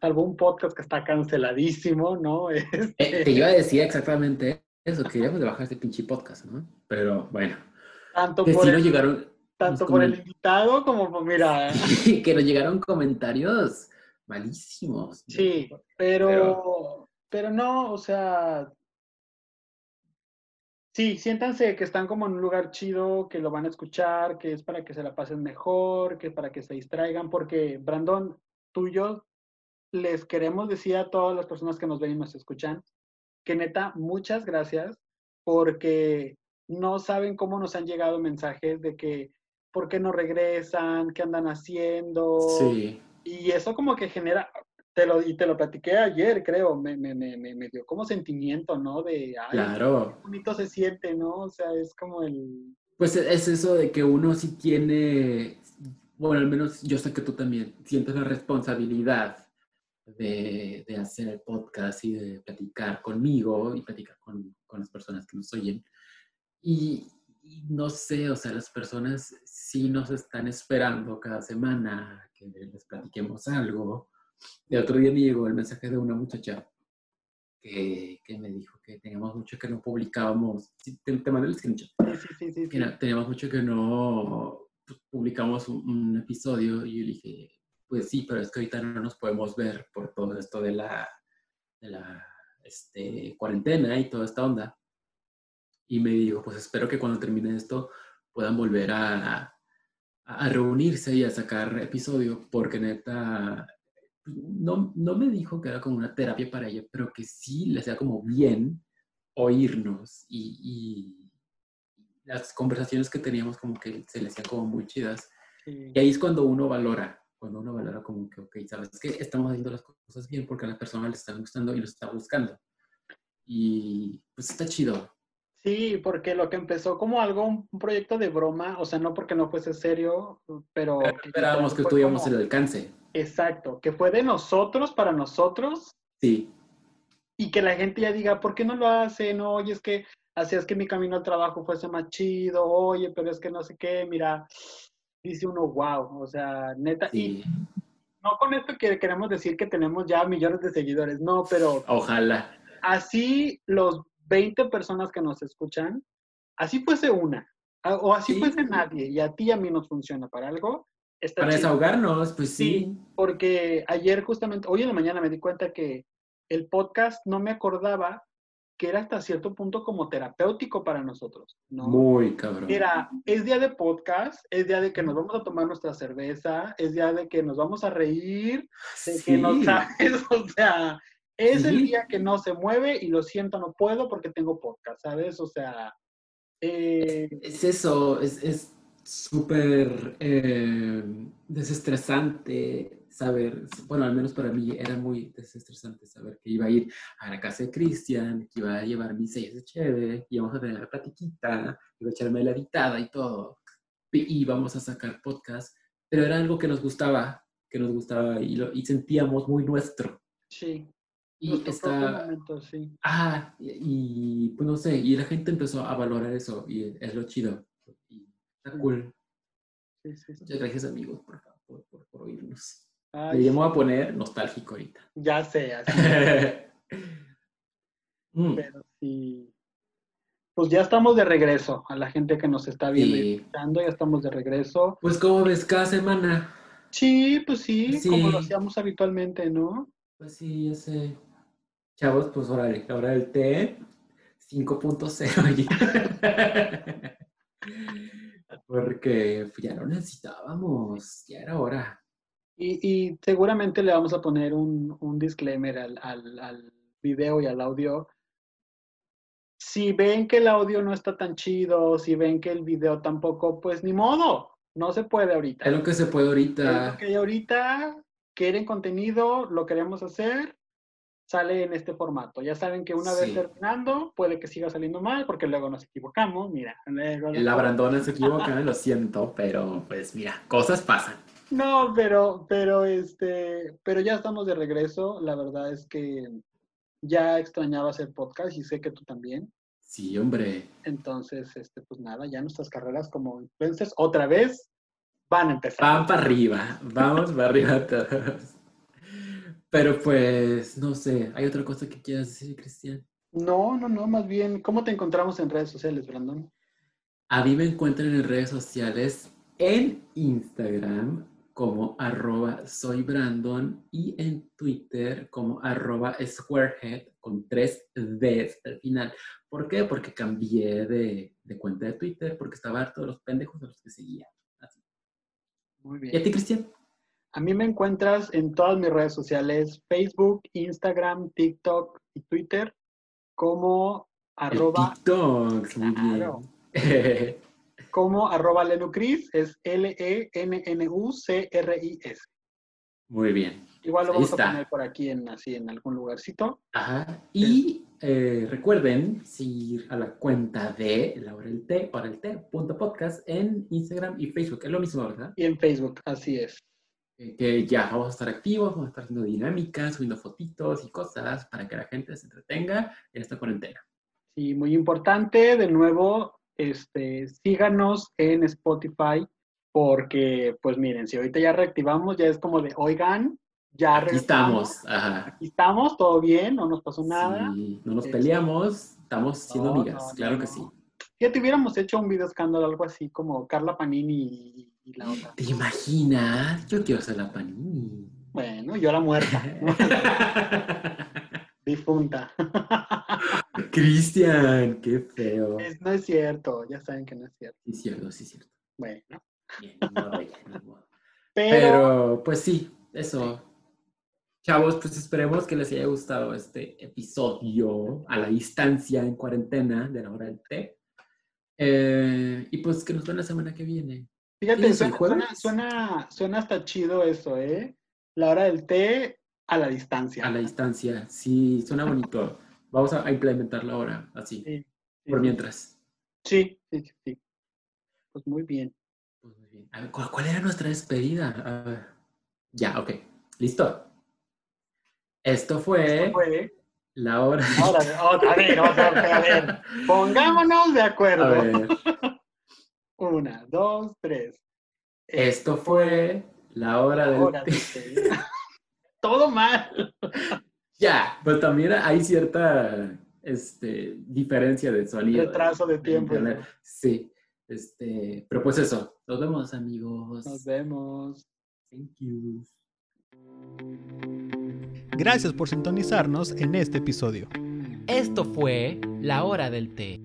salvo un podcast que está canceladísimo, ¿no? Este, Eh, te iba a decir exactamente eso, que queríamos de bajar este pinche podcast, ¿no? Pero bueno, tanto que por, sí el, nos llegaron, tanto por el invitado como por, mira, que nos llegaron comentarios malísimos. Sí, pero, pero no, o sea, sí, siéntanse que están como en un lugar chido, que lo van a escuchar, que es para que se la pasen mejor, que es para que se distraigan, porque Brandon, tú y yo les queremos decir a todas las personas que nos ven y nos escuchan, que neta, muchas gracias, porque no saben cómo nos han llegado mensajes de que, ¿por qué no regresan? ¿Qué andan haciendo? Sí, Y eso como que genera, te lo, y te lo platiqué ayer, creo, me, me, me, me dio como sentimiento, ¿no? De, ay, claro. qué bonito se siente, ¿no? O sea, es como el... Pues es eso de que uno sí tiene, bueno, al menos yo sé que tú también sientes la responsabilidad de, de hacer el podcast y de platicar conmigo y platicar con, con las personas que nos oyen. Y, y no sé, o sea, las personas sí nos están esperando cada semana que les platiquemos algo. El otro día me llegó el mensaje de una muchacha que, que me dijo que teníamos mucho que no publicábamos. Sí, te, te mandé el screenshot Sí, sí, sí, sí. que no- teníamos mucho que no pues, publicamos un, un episodio y yo le dije, pues sí, pero es que ahorita no nos podemos ver por todo esto de la, de la este, cuarentena y toda esta onda. Y me dijo, pues espero que cuando termine esto puedan volver a, a, reunirse y a sacar episodio, porque neta, no, no me dijo que era como una terapia para ella, pero que sí le hacía como bien oírnos y, y las conversaciones que teníamos como que se le hacían como muy chidas. Sí. Y ahí es cuando uno valora, cuando uno valora como que, ok, sabes que estamos haciendo las cosas bien porque a la persona le están gustando y lo está buscando. Y pues está chido. Sí, porque lo que empezó como algo, un proyecto de broma, o sea, no porque no fuese serio, pero... Esperábamos que tuviéramos como- el alcance. Exacto, que fue de nosotros para nosotros Sí, y que la gente ya diga, ¿por qué no lo hacen? Oye, es que hacías que mi camino al trabajo fuese más chido, oye, pero es que no sé qué, mira, dice uno, wow, o sea, neta, y no con esto que queremos decir que tenemos ya millones de seguidores, no, pero Ojalá. así los 20 personas que nos escuchan, así fuese una, o así Sí. fuese nadie, y a ti y a mí nos funciona para algo, está Para chido. desahogarnos, pues sí. Sí, porque ayer justamente, hoy en la mañana me di cuenta que el podcast no me acordaba que era hasta cierto punto como terapéutico para nosotros, ¿no? Muy cabrón. Era, es día de podcast, es día de que nos vamos a tomar nuestra cerveza, es día de que nos vamos a reír, de que no Sí. sabes, o sea, es el Sí. día que no se mueve y lo siento, no puedo porque tengo podcast, ¿sabes? O sea, eh, Es eso, es es súper eh, desestresante saber, bueno, al menos para mí era muy desestresante saber que iba a ir a la casa de Cristian, que iba a llevar mis sellas de cheve, íbamos a tener la platiquita, iba a echarme la editada y todo, y íbamos a sacar podcast, pero era algo que nos gustaba, que nos gustaba y, lo, y sentíamos muy nuestro. sí, Y está, momento, sí. Ah, y, y, pues no sé, y la gente empezó a valorar eso y es lo chido. Y está cool. Sí, sí, sí. Muchas gracias amigos por, por, por, por oírnos. Ay, Me llamo a poner nostálgico ahorita. ya sé, así, Mm, pero sí. pues ya estamos de regreso. A la gente que nos está viendo y Sí. escuchando, ya estamos de regreso. Pues como ves cada semana. Sí, pues sí, Sí. como lo hacíamos habitualmente, ¿no? Pues sí, ya sé. Chavos, pues órale, ahora el té 5.0 allí. Porque pues, ya lo necesitábamos, ya era hora. Y, y seguramente le vamos a poner un, un disclaimer al, al, al video y al audio. Si ven que el audio no está tan chido, si ven que el video tampoco, pues ni modo, no se puede ahorita. Es lo que se puede Es ahorita. lo que ahorita, quieren contenido, lo queremos hacer, sale en este formato. Ya saben que una vez Sí. terminando, puede que siga saliendo mal, porque luego nos equivocamos, mira. luego- El Abrandona se equivoca, lo siento, pero pues mira, cosas pasan. No, pero, pero este, pero ya estamos de regreso. La verdad es que ya extrañaba hacer podcast y sé que tú también. Sí, hombre. Entonces, este, pues nada, ya nuestras carreras como influencers otra vez van a empezar. Van para arriba, vamos para arriba todos. Pero pues, no sé, ¿hay otra cosa que quieras decir, Cristian? No, no, no, más bien, ¿cómo te encontramos en redes sociales, Brandon? A mí me encuentran en redes sociales en Instagram como arroba soy Brandon y en Twitter como arroba squarehead con tres Ds al final. ¿Por qué? Porque cambié de, de cuenta de Twitter porque estaba harto de los pendejos de los que seguía. Así. Muy ¿Y a bien. ti, Cristian? A mí me encuentras en todas mis redes sociales, Facebook, Instagram, TikTok y Twitter, como arroba, TikTok, muy Claro. como arroba Lenucris, es E L-E-N-N-U-C-R-I-S. muy bien. Igual lo vamos a poner por aquí en así en algún lugarcito. Ajá. Y eh, recuerden seguir a la cuenta de La Hora del Té, Hora del Té, punto podcast en Instagram y Facebook. Es lo mismo, ¿verdad? Y en Facebook, así es. Eh, que ya vamos a estar activos, vamos a estar haciendo dinámicas, subiendo fotitos y cosas para que la gente se entretenga en esta cuarentena. Sí, muy importante, de nuevo, este, síganos en Spotify, porque, pues miren, si ahorita ya reactivamos, ya es como de, oigan, ya Aquí estamos. Ajá. Aquí estamos, todo bien, no nos pasó nada. Sí, no nos Este- peleamos, estamos siendo No, amigas, no, claro no, que sí. Ya te hubiéramos hecho un video escándalo, algo así como Carla Panini y, y la otra. ¿Te imaginas? Yo quiero ser la panini. Bueno, yo la muerta. difunta. Cristian, qué feo. Es- no es cierto, ya saben que no es cierto. Sí, cierto, sí, cierto. Bueno, Bien, ya, ni modo. pero, Pero, pues sí, eso. Chavos, pues esperemos que les haya gustado este episodio a la distancia en cuarentena de la hora del té. Eh, y pues que nos vean la semana que viene. fíjate, ¿Tienes el suena, suena, suena, suena hasta chido eso, ¿eh? La hora del té a la distancia. A la distancia, sí, suena bonito. Vamos a, a implementarlo ahora, así, Sí, sí, por mientras. Sí, sí, sí. Pues muy bien. Pues muy bien. A ver, ¿cuál, cuál era nuestra despedida? A ver. Ya, ok. Listo. Esto fue, Esto fue la hora. Ahora, otra vez, otra vez, a ver. Pongámonos de A acuerdo. ver. Una, dos, tres. Esto fue la hora té. dice. Todo mal. Ya, pues también hay cierta este, diferencia de sonido. Retraso de tiempo. Sí, este, pero pues eso. Nos vemos, amigos. Nos vemos. Thank you. Gracias por sintonizarnos en este episodio. Esto fue La Hora del Té.